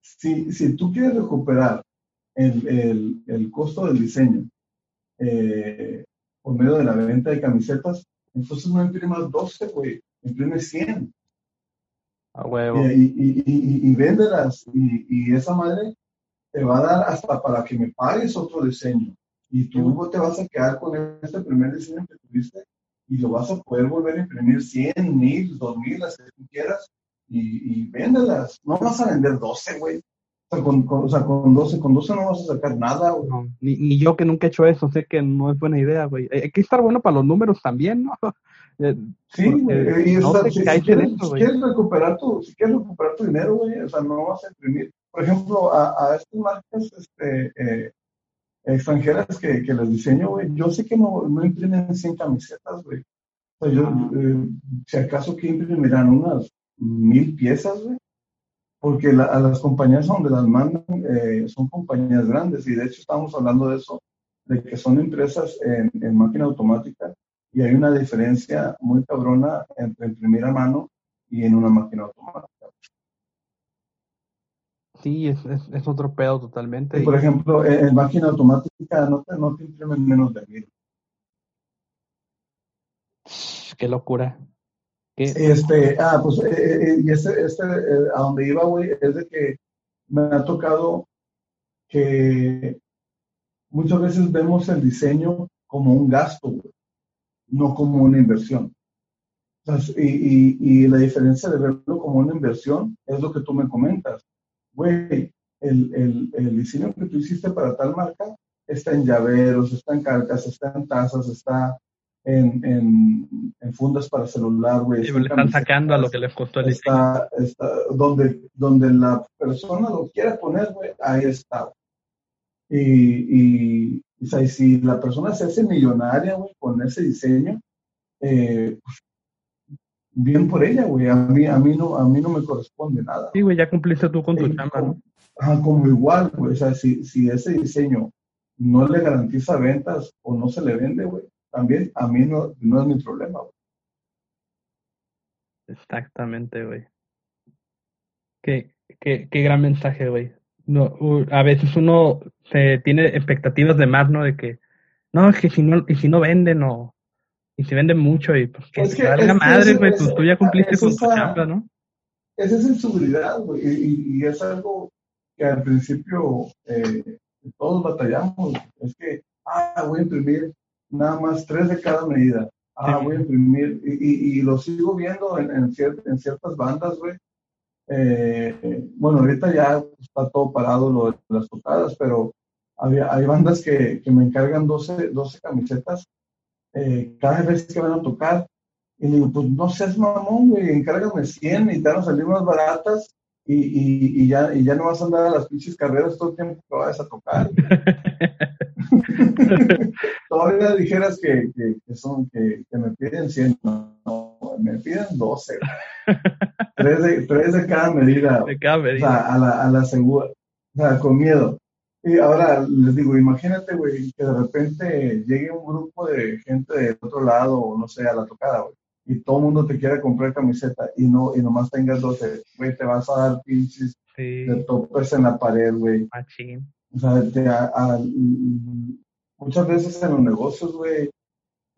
Si, si tú quieres recuperar el, el, el costo del diseño por medio de la venta de camisetas, entonces no imprimas 12, güey, imprime 100. A huevo. Y, y, y, y véndelas. Y, esa madre te va a dar hasta para que me pagues otro diseño. Y tú te vas a quedar con este primer diseño que tuviste y lo vas a poder volver a imprimir 100, 1000, 2000, las que tú quieras. Y, y véndelas. No vas a vender 12, güey. Sea, con, o sea, con 12, con 12 no vas a sacar nada, güey. No, ni, ni, yo que nunca he hecho eso, sé que no es buena idea, güey. Hay que estar bueno para los números también, ¿no? [LAUGHS] Eh, sí. Y no si, quieres, si, quieres, recuperar tu, si quieres recuperar tu dinero, güey, o sea, no vas a imprimir. Por ejemplo, a, a estas marcas este, eh, extranjeras que, que les diseño, güey, yo sé que no, no imprimen 100 camisetas, güey. O sea, yo, eh, si acaso que imprimirán unas mil piezas, güey porque a las compañías donde las mandan eh, son compañías grandes y de hecho estamos hablando de eso, de que son empresas en, máquina automática y hay una diferencia muy cabrona entre imprimir a mano y en una máquina automática. Sí, es, es, otro pedo totalmente. por ejemplo, en, máquina automática no te, no te imprimen menos de mil. Qué locura. Este, ah, pues, eh, eh, eh, y este, este a donde iba, güey, es de que me ha tocado que muchas veces vemos el diseño como un gasto, güey, no como una inversión. y, y, y, la diferencia de verlo como una inversión es lo que tú me comentas. Güey, el, el, el diseño que tú hiciste para tal marca está en llaveros, está en carcas, está en tazas, está en, en, en fundas para celular, güey. le están sacando a lo que les costó el está, está, donde, donde la persona lo quiera poner, güey, ahí está. Y, y, y, si la persona se hace millonaria, güey, con ese diseño, eh, bien por ella, güey. A mí, a, mí no, a mí no me corresponde nada. Sí, güey, ya cumpliste tú con tu chamba, ¿no? Ajá, como igual, güey. O sea, si, si ese diseño no le garantiza ventas o no se le vende, güey, también a mí no, no es mi problema. Exactamente, güey. Qué, qué, qué gran mensaje, güey. No, a veces uno se tiene expectativas de más, ¿no? De que, no, es que si no, y si no venden o, y si venden mucho y pues que, es que valga madre, güey, tú, ya cumpliste con tu chamba, ¿no? Esa es inseguridad, güey, y, y, es algo que al principio eh, todos batallamos. Es que, ah, voy a imprimir nada más tres de cada medida. Ah, voy a imprimir, y, y, lo sigo viendo en, en, en ciertas bandas, güey. Eh, bueno, ahorita ya está todo parado lo de las tocadas, pero había, hay bandas que, que me encargan 12, 12 camisetas eh, cada vez que van a tocar. Y digo, pues no seas mamón, güey, encárgame 100 y te van a salir más baratas y, y, y, ya, y ya no vas a andar a las pinches carreras todo el tiempo que vayas a tocar. [LAUGHS] Todavía dijeras que, que, son, que, que, me piden 100, no, me piden 12. tres, de, tres de cada medida. De cada medida. O sea, a la, a la segura. O sea, con miedo. Y ahora les digo, imagínate, güey, que de repente llegue un grupo de gente del otro lado, o no sé, a la tocada, güey y todo el mundo te quiere comprar camiseta y no y nomás tengas 12, güey, te vas a dar pinches de topes en la pared, güey. O sea, muchas veces en los negocios, güey,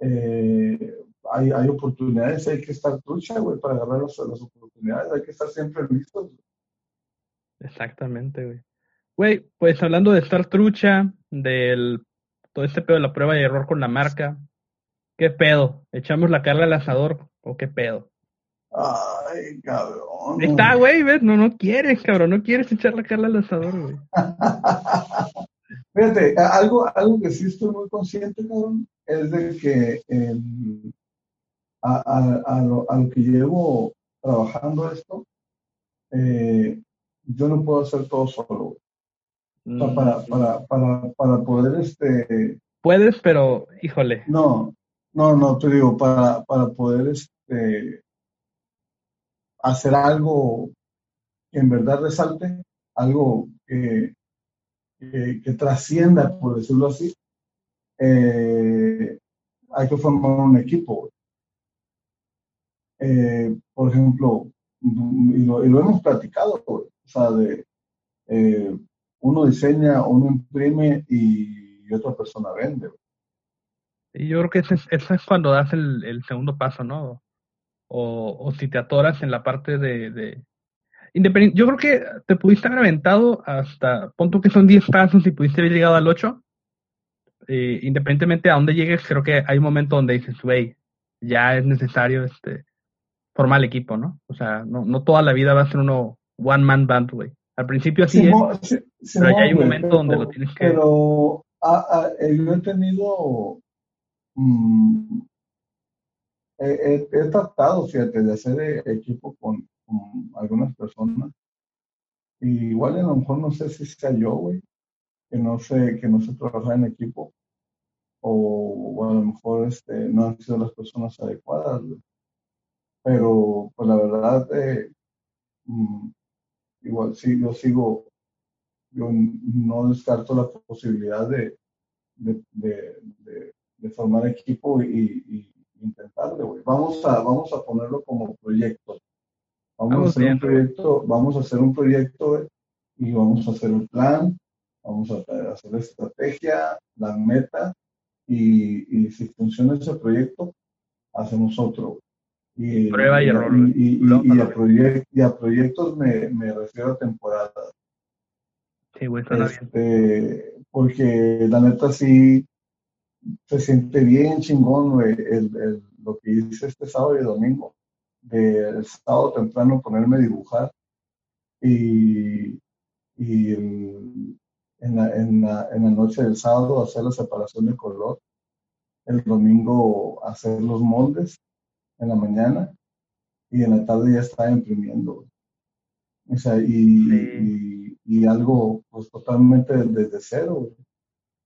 eh, hay, hay, oportunidades, hay que estar trucha, güey, para agarrar las, oportunidades, hay que estar siempre listos. Exactamente, güey. Güey, pues hablando de estar trucha, del todo este pedo de la prueba y error con la marca, ¿Qué pedo? ¿Echamos la carne al asador o qué pedo? Ay, cabrón. Está, güey, ¿ves? No, no quieres, cabrón. No quieres echar la carne al asador, güey. [LAUGHS] Fíjate, algo, algo que sí estoy muy consciente, cabrón, es de que a, a, a, lo, a, lo, que llevo trabajando esto, eh, yo no puedo hacer todo solo. Mm, para, para, para, para poder este... Puedes, pero híjole. No, no, no, te digo, para, para poder este, hacer algo que en verdad resalte, algo que, que, trascienda, por decirlo así, eh, hay que formar un equipo. Eh, por ejemplo, y lo, hemos platicado, o sea, de eh, uno diseña, uno imprime y, otra persona vende. Y yo creo que ese es, es cuando das el, segundo paso, ¿no? O, o, si te atoras en la parte de... de... yo creo que te pudiste haber aventado hasta, punto que son 10 pasos y pudiste haber llegado al 8. Eh, independientemente a dónde llegues, creo que hay un momento donde dices, güey, ya es necesario este, formar el equipo, ¿no? O sea, no, no toda la vida va a ser uno one man band, güey. Al principio así es, pero ya hay un momento donde lo tienes que... Pero yo he tenido Mm, he, tratado, fíjate, de hacer equipo con, algunas personas. Y igual a lo mejor no sé si sea yo, güey, que no sé, que no sé trabajar en equipo. O, a lo mejor este, no han sido las personas adecuadas, Pero, pues la verdad, eh, mm, igual sí, yo sigo, yo no descarto la posibilidad de formar equipo y, intentarlo, güey. Vamos a, vamos a ponerlo como proyecto. Vamos, a hacer un proyecto, vamos a hacer un proyecto y vamos a hacer un plan, vamos a hacer la estrategia, la meta y, si funciona ese proyecto, hacemos otro. Y, Prueba y, error. Y, a, a proyectos me, me, refiero a temporadas. Sí, güey, bien. Este, porque la neta sí, se siente bien chingón, el, lo que hice este sábado y domingo. De el sábado temprano ponerme a dibujar y, y en, la, en, la, en la noche del sábado hacer la separación de color. El domingo hacer los moldes en la mañana y en la tarde ya estaba imprimiendo. O sea, y, y, algo pues totalmente desde cero.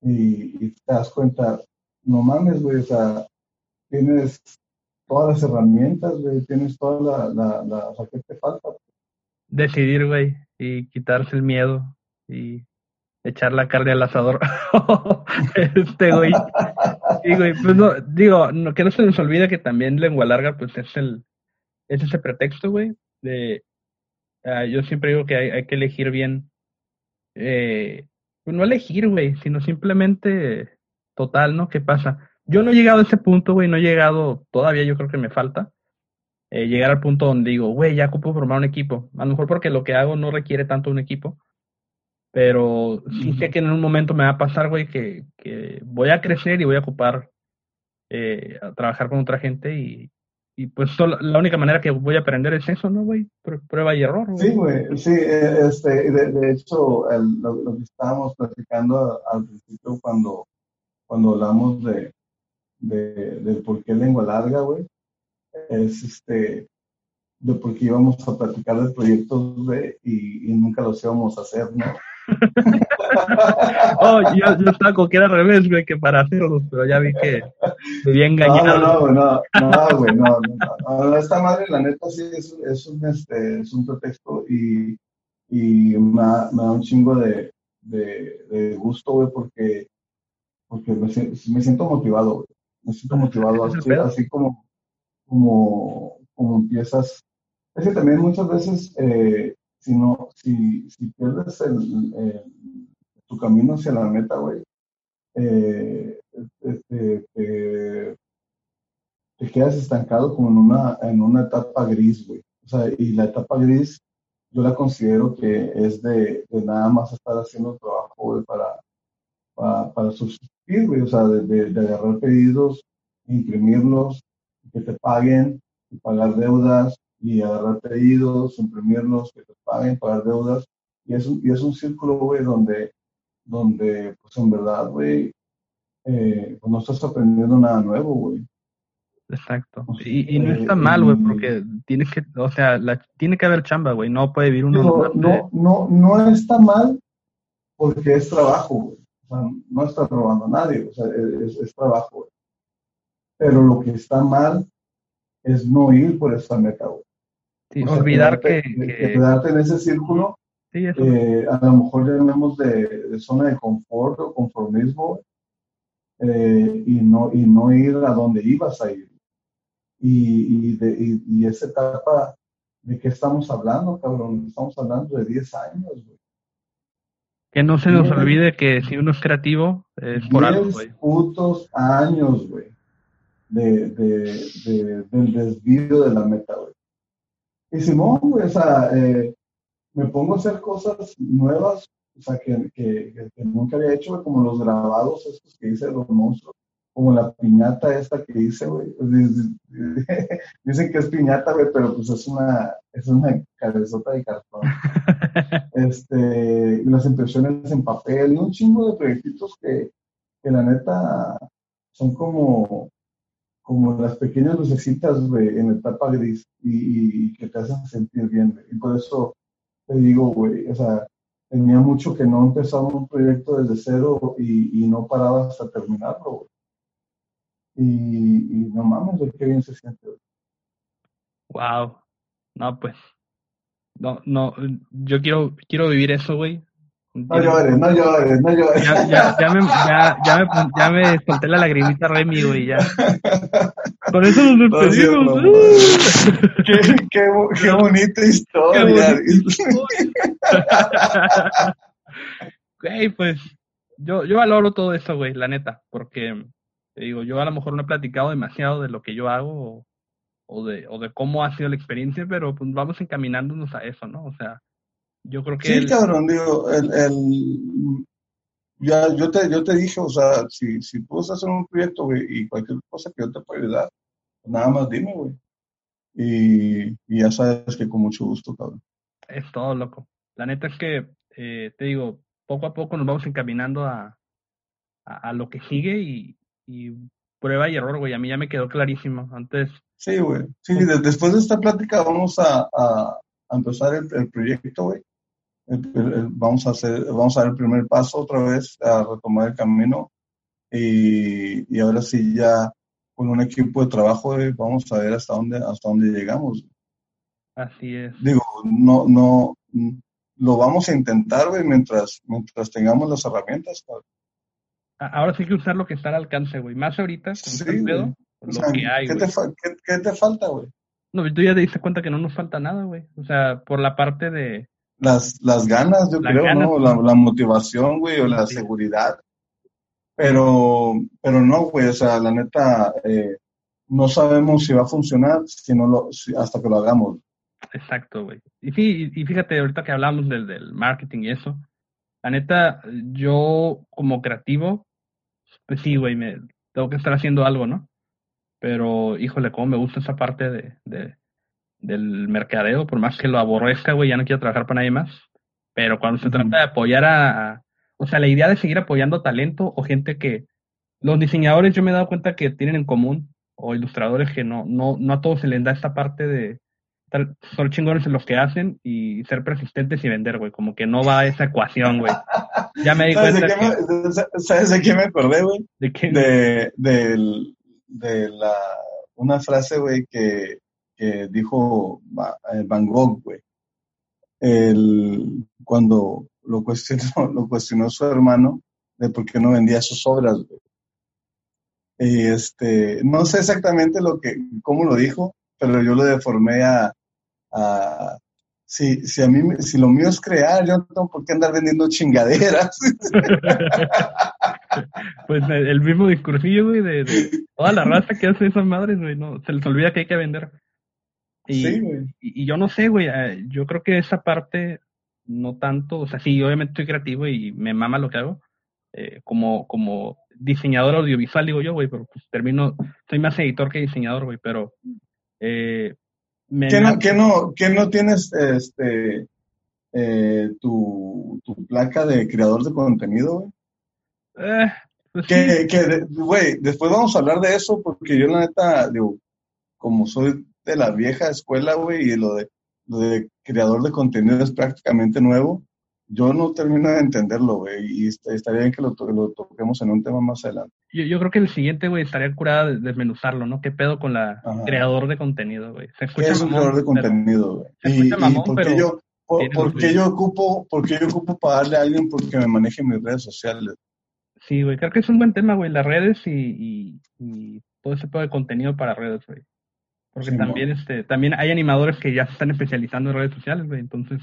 Y, te das cuenta, no mames, güey, o sea, tienes todas las herramientas, güey, tienes toda la, la, la, o sea, ¿qué te falta? Decidir, güey, y quitarse el miedo y echar la carne al asador. [LAUGHS] este, güey. Sí, güey, pues no, digo, no, que no se nos olvide que también lengua larga, pues es el, es ese pretexto, güey, de, uh, yo siempre digo que hay, hay que elegir bien, eh, no elegir, güey, sino simplemente total, ¿no? ¿Qué pasa? Yo no he llegado a ese punto, güey, no he llegado, todavía yo creo que me falta eh, llegar al punto donde digo, güey, ya ocupo formar un equipo. A lo mejor porque lo que hago no requiere tanto un equipo, pero sí sé que en un momento me va a pasar, güey, que, que voy a crecer y voy a ocupar eh, a trabajar con otra gente y, y pues la única manera que voy a aprender es eso, ¿no, güey? Prueba y error. Sí, güey, sí, eh, este, de, de hecho, el, lo, que estábamos platicando al principio cuando cuando hablamos de, de, por qué lengua larga, güey, es este, de porque íbamos a platicar de proyectos de, y, y nunca los íbamos a hacer, ¿no? [LAUGHS] oh, yo, yo con que era al revés, güey, que para hacerlos, pero ya vi que me había engañado. No, no, no, no, güey, no, no, no, esta madre, la neta, sí, es, es, un, este, es un pretexto y, y me, da, me da un chingo de, de, de gusto, güey, porque, porque me, me siento motivado, güey. Me siento motivado, así, así como, como, como empiezas. Es que también muchas veces eh, si no, si, si pierdes el, tu camino hacia la meta, güey, eh, te, te, quedas estancado como en una, en una etapa gris, güey. O sea, y la etapa gris yo la considero que es de, nada más estar haciendo trabajo, güey, para, para, para subsistir, güey. O sea, de, de, agarrar pedidos, imprimirlos, que te paguen, y pagar deudas, y agarrar pedidos, imprimirlos, que te paguen, pagar deudas. Y es un, y es un círculo, güey, donde, donde, pues en verdad, güey, eh, pues no estás aprendiendo nada nuevo, güey. Exacto. Y, y no está mal, güey, porque tienes que, o sea, la, tiene que haber chamba, güey, no puede vivir uno. No, no, no, no está mal porque es trabajo, güey. O sea, no está robando a nadie, o sea, es, es trabajo, güey. Pero lo que está mal es no ir por esa meta, güey. Sí, olvidar que, quedarte en ese círculo, eh, a lo mejor llamemos de, de, zona de confort o conformismo, eh, y, no, y no ir a donde ibas a ir. Y, y, de, y, esa etapa, ¿de qué estamos hablando, cabrón? Estamos hablando de 10 años, güey. Que no se nos olvide que si uno es creativo, es por algo, güey. putos años, güey, de, de, del desvío de la meta, güey. Y Simón, güey, o sea, eh, me pongo a hacer cosas nuevas, o sea, que, que, que, nunca había hecho, como los grabados estos que hice de los monstruos, como la piñata esta que hice, güey. [LAUGHS] Dicen que es piñata, güey, pero pues es una, es una cabezota de cartón. [LAUGHS] este, las impresiones en papel, y un chingo de proyectitos que, que la neta son como, como las pequeñas lucecitas en etapa gris y, que te hacen sentir bien. Y por eso te digo, güey, o sea, tenía mucho que no empezaba un proyecto desde cero y, no paraba hasta terminarlo, güey. Y, no mames, güey, qué bien se siente, güey. Wow. No, pues. No, no, yo quiero, quiero vivir eso, güey. No llores, no llores, no llores. Ya, ya, ya, me, ya, ya, me, ya me solté la lagrimita Remy, güey, ya. Con eso nos despedimos. qué, qué, qué, bonita historia. [LAUGHS] Güey, pues yo, yo valoro todo eso, güey, la neta, porque te digo, yo a lo mejor no he platicado demasiado de lo que yo hago o, o, de, o de cómo ha sido la experiencia, pero pues vamos encaminándonos a eso, ¿no? O sea, yo creo que... Sí, cabrón, digo, el, el, ya, yo, te, yo te dije, o sea, si, si puedes hacer un proyecto, güey, y cualquier cosa que yo te pueda ayudar, nada más dime, güey. Y, y, ya sabes que con mucho gusto, cabrón. Es todo, loco. La neta es que, eh, te digo, poco a poco nos vamos encaminando a, a, lo que sigue y, y, prueba y error, güey. A mí ya me quedó clarísimo. Antes. Sí, güey. Sí, después de esta plática vamos a, a, a empezar el, el proyecto, güey vamos a hacer, vamos a dar el primer paso otra vez a retomar el camino y, y ahora sí ya con un equipo de trabajo eh, vamos a ver hasta dónde, hasta dónde llegamos. Así es. Digo, no, no, lo vamos a intentar, güey, mientras, mientras tengamos las herramientas. Ahora sí hay que usar lo que está al alcance, güey. Más ahorita, con sí, pedo, lo que hay, ¿qué, te ¿qué, te falta, güey? No, tú ya te diste cuenta que no nos falta nada, güey. O sea, por la parte de, las, las ganas, yo creo, ¿no? La, la, motivación, güey, o la seguridad. Pero, pero no, güey, o sea, la neta, eh, no sabemos si va a funcionar si no lo, hasta que lo hagamos. Exacto, güey. Y, sí, y fíjate, ahorita que hablamos del, del marketing y eso, la neta, yo como creativo, pues sí, güey, me tengo que estar haciendo algo, ¿no? Pero, híjole, cómo me gusta esa parte de, de, del mercadeo, por más que lo aborrezca, güey, ya no quiero trabajar para nadie más. Pero cuando se trata de apoyar a, o sea, la idea de seguir apoyando talento o gente que, los diseñadores yo me he dado cuenta que tienen en común, o ilustradores que no, no, no a todos se les da esta parte de, son chingones en lo que hacen y ser persistentes y vender, güey. Como que no va esa ecuación, güey. Ya me di cuenta. De me, ¿Sabes de qué me acordé, güey? ¿De qué? De, de, la, una frase, güey, que, que dijo eh, Van Gogh, güey. El, cuando lo cuestionó, [LAUGHS] lo cuestionó su hermano de por qué no vendía sus obras, güey. Y este, no sé exactamente lo que, cómo lo dijo, pero yo lo deformé a, si, si a mí, si lo mío es crear, yo no tengo por qué andar vendiendo chingaderas. [LAUGHS] pues el mismo discursillo, güey, de, toda la raza que hace esas madres, güey, no, se les olvida que hay que vender. Y, sí, güey. Y, yo no sé, güey, eh, yo creo que esa parte, no tanto, o sea, sí, obviamente estoy creativo y me mama lo que hago, eh, como, como diseñador audiovisual, digo yo, güey, pero pues termino, soy más editor que diseñador, güey, pero eh, ¿Qué, no, ¿qué, no, ¿Qué no tienes este, eh, tu, tu, placa de creador de contenido, güey? Eh, pues que, que, güey, después vamos a hablar de eso porque yo la neta, digo, como soy de la vieja escuela, güey, y lo de, lo de creador de contenido es prácticamente nuevo, yo no termino de entenderlo, güey, y estaría bien que lo, lo, toquemos en un tema más adelante. Yo, yo creo que el siguiente, güey, estaría curada de desmenuzarlo, ¿no? ¿Qué pedo con la creador de contenido, güey? Se escucha es un creador de contenido, güey? Y, mamón, qué yo, por, qué yo ocupo, por qué yo ocupo pagarle a alguien porque me maneje mis redes sociales? Sí, güey, creo que es un buen tema, güey, las redes y, y, todo ese tipo de contenido para redes, güey. Porque también, este, también hay animadores que ya se están especializando en redes sociales, güey, entonces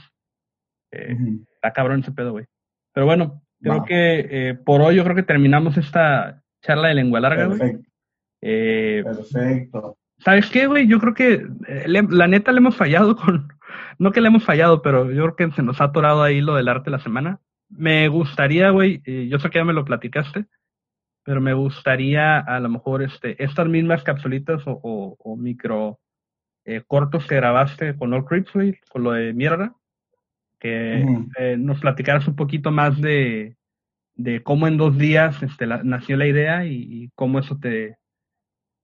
eh, Está cabrón ese pedo, güey. Pero bueno, creo que eh, por hoy yo creo que terminamos esta charla de lengua larga, güey. Eh, Perfecto. ¿Sabes qué, güey? Yo creo que la neta le hemos fallado [LAUGHS] con... No que le hemos fallado, pero yo creo que se nos ha atorado ahí lo del arte de la semana. Me gustaría, güey, yo sé que ya me lo platicaste, pero me gustaría a lo mejor este, estas mismas capsulitas o, micro cortos que grabaste con All Creeps, güey, con lo de mierda, que eh, nos platicaras un poquito más de, de cómo en dos días este, nació la idea y, cómo eso te,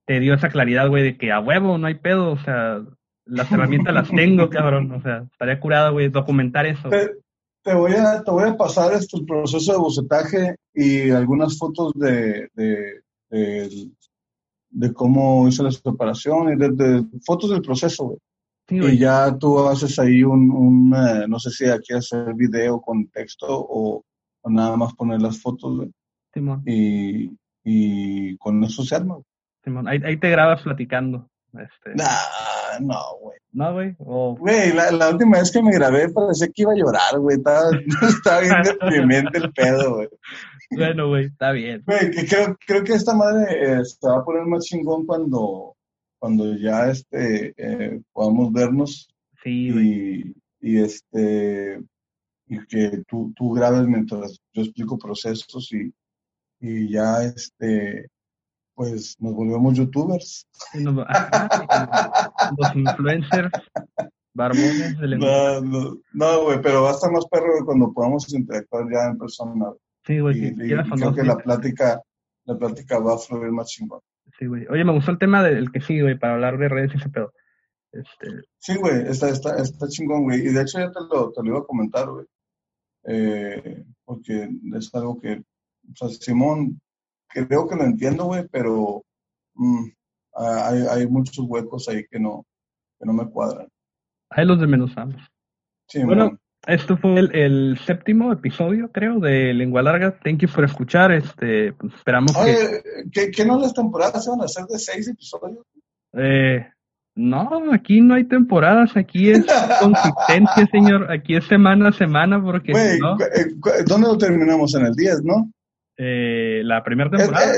te dio esa claridad, güey, de que a huevo, no hay pedo, o sea, las [LAUGHS] herramientas las tengo, cabrón, o sea, estaría curado, güey, documentar eso. Te, voy a, te voy a pasar este, el proceso de bocetaje y algunas fotos de, de, de, cómo hice la separación y de, fotos del proceso, güey y ya tú haces ahí un, eh, no sé si aquí hacer video con texto o, nada más poner las fotos, Y, y con eso se arma. ahí, te grabas platicando. Este. Nah, no, güey. No, güey. Güey, la, última vez que me grabé parecía que iba a llorar, güey. Estaba, [LAUGHS] estaba bien [LAUGHS] deprimente el pedo, güey. Bueno, güey, está bien. Güey, creo, creo que esta madre eh, se va a poner más chingón cuando cuando ya este, eh, podamos vernos y, y, este y que tú, tú grabes mientras yo explico procesos y, y ya este pues nos volvemos youtubers. los influencers, barbones del No, no, no, güey, pero va a estar más perro cuando podamos interactuar ya en persona. Sí, güey, y, creo que la plática, la plática va a fluir más chingón. Sí, güey. Oye, me gustó el tema del que sí, güey, para hablar de redes y ese pedo. Este... Sí, güey, está, está, está chingón, güey. Y de hecho ya te lo, te lo iba a comentar, güey. Eh, porque es algo que, o sea, Simón, creo que lo entiendo, güey, pero mm, hay, hay muchos huecos ahí que no, que no me cuadran. Ahí los desmenuzamos. Sí, bueno, esto fue el, séptimo episodio, creo, de Lengua Larga. Thank you por escuchar. Este, pues, esperamos Oye, que... ¿qué, no las temporadas se van a hacer de seis episodios? Eh, no, aquí no hay temporadas. Aquí es [LAUGHS] consistencia, señor. Aquí es semana a semana, porque eh, ¿Dónde lo terminamos? En el 10, ¿no? Eh, la primera temporada.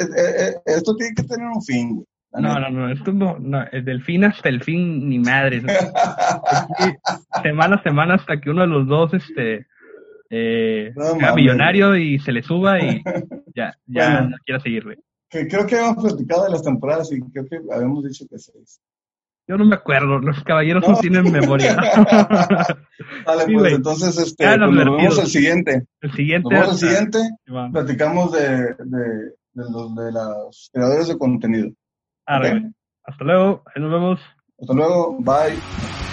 esto tiene que tener un fin. No, no, no, esto no, no, del fin hasta el fin ni madre. [LAUGHS] semana a semana hasta que uno de los dos este eh, sea millonario y se le suba y [LAUGHS] ya, ya no quiera seguirle. creo que habíamos platicado de las temporadas y creo que habíamos dicho que seis. Yo no me acuerdo, los caballeros no, tienen memoria. [LAUGHS] Vale, pues entonces este, nos, vemos el siguiente. El siguiente. Nos vemos el siguiente. Platicamos de, de, de, los, de los creadores de contenido. Hasta luego, ahí nos vemos. Hasta luego, bye.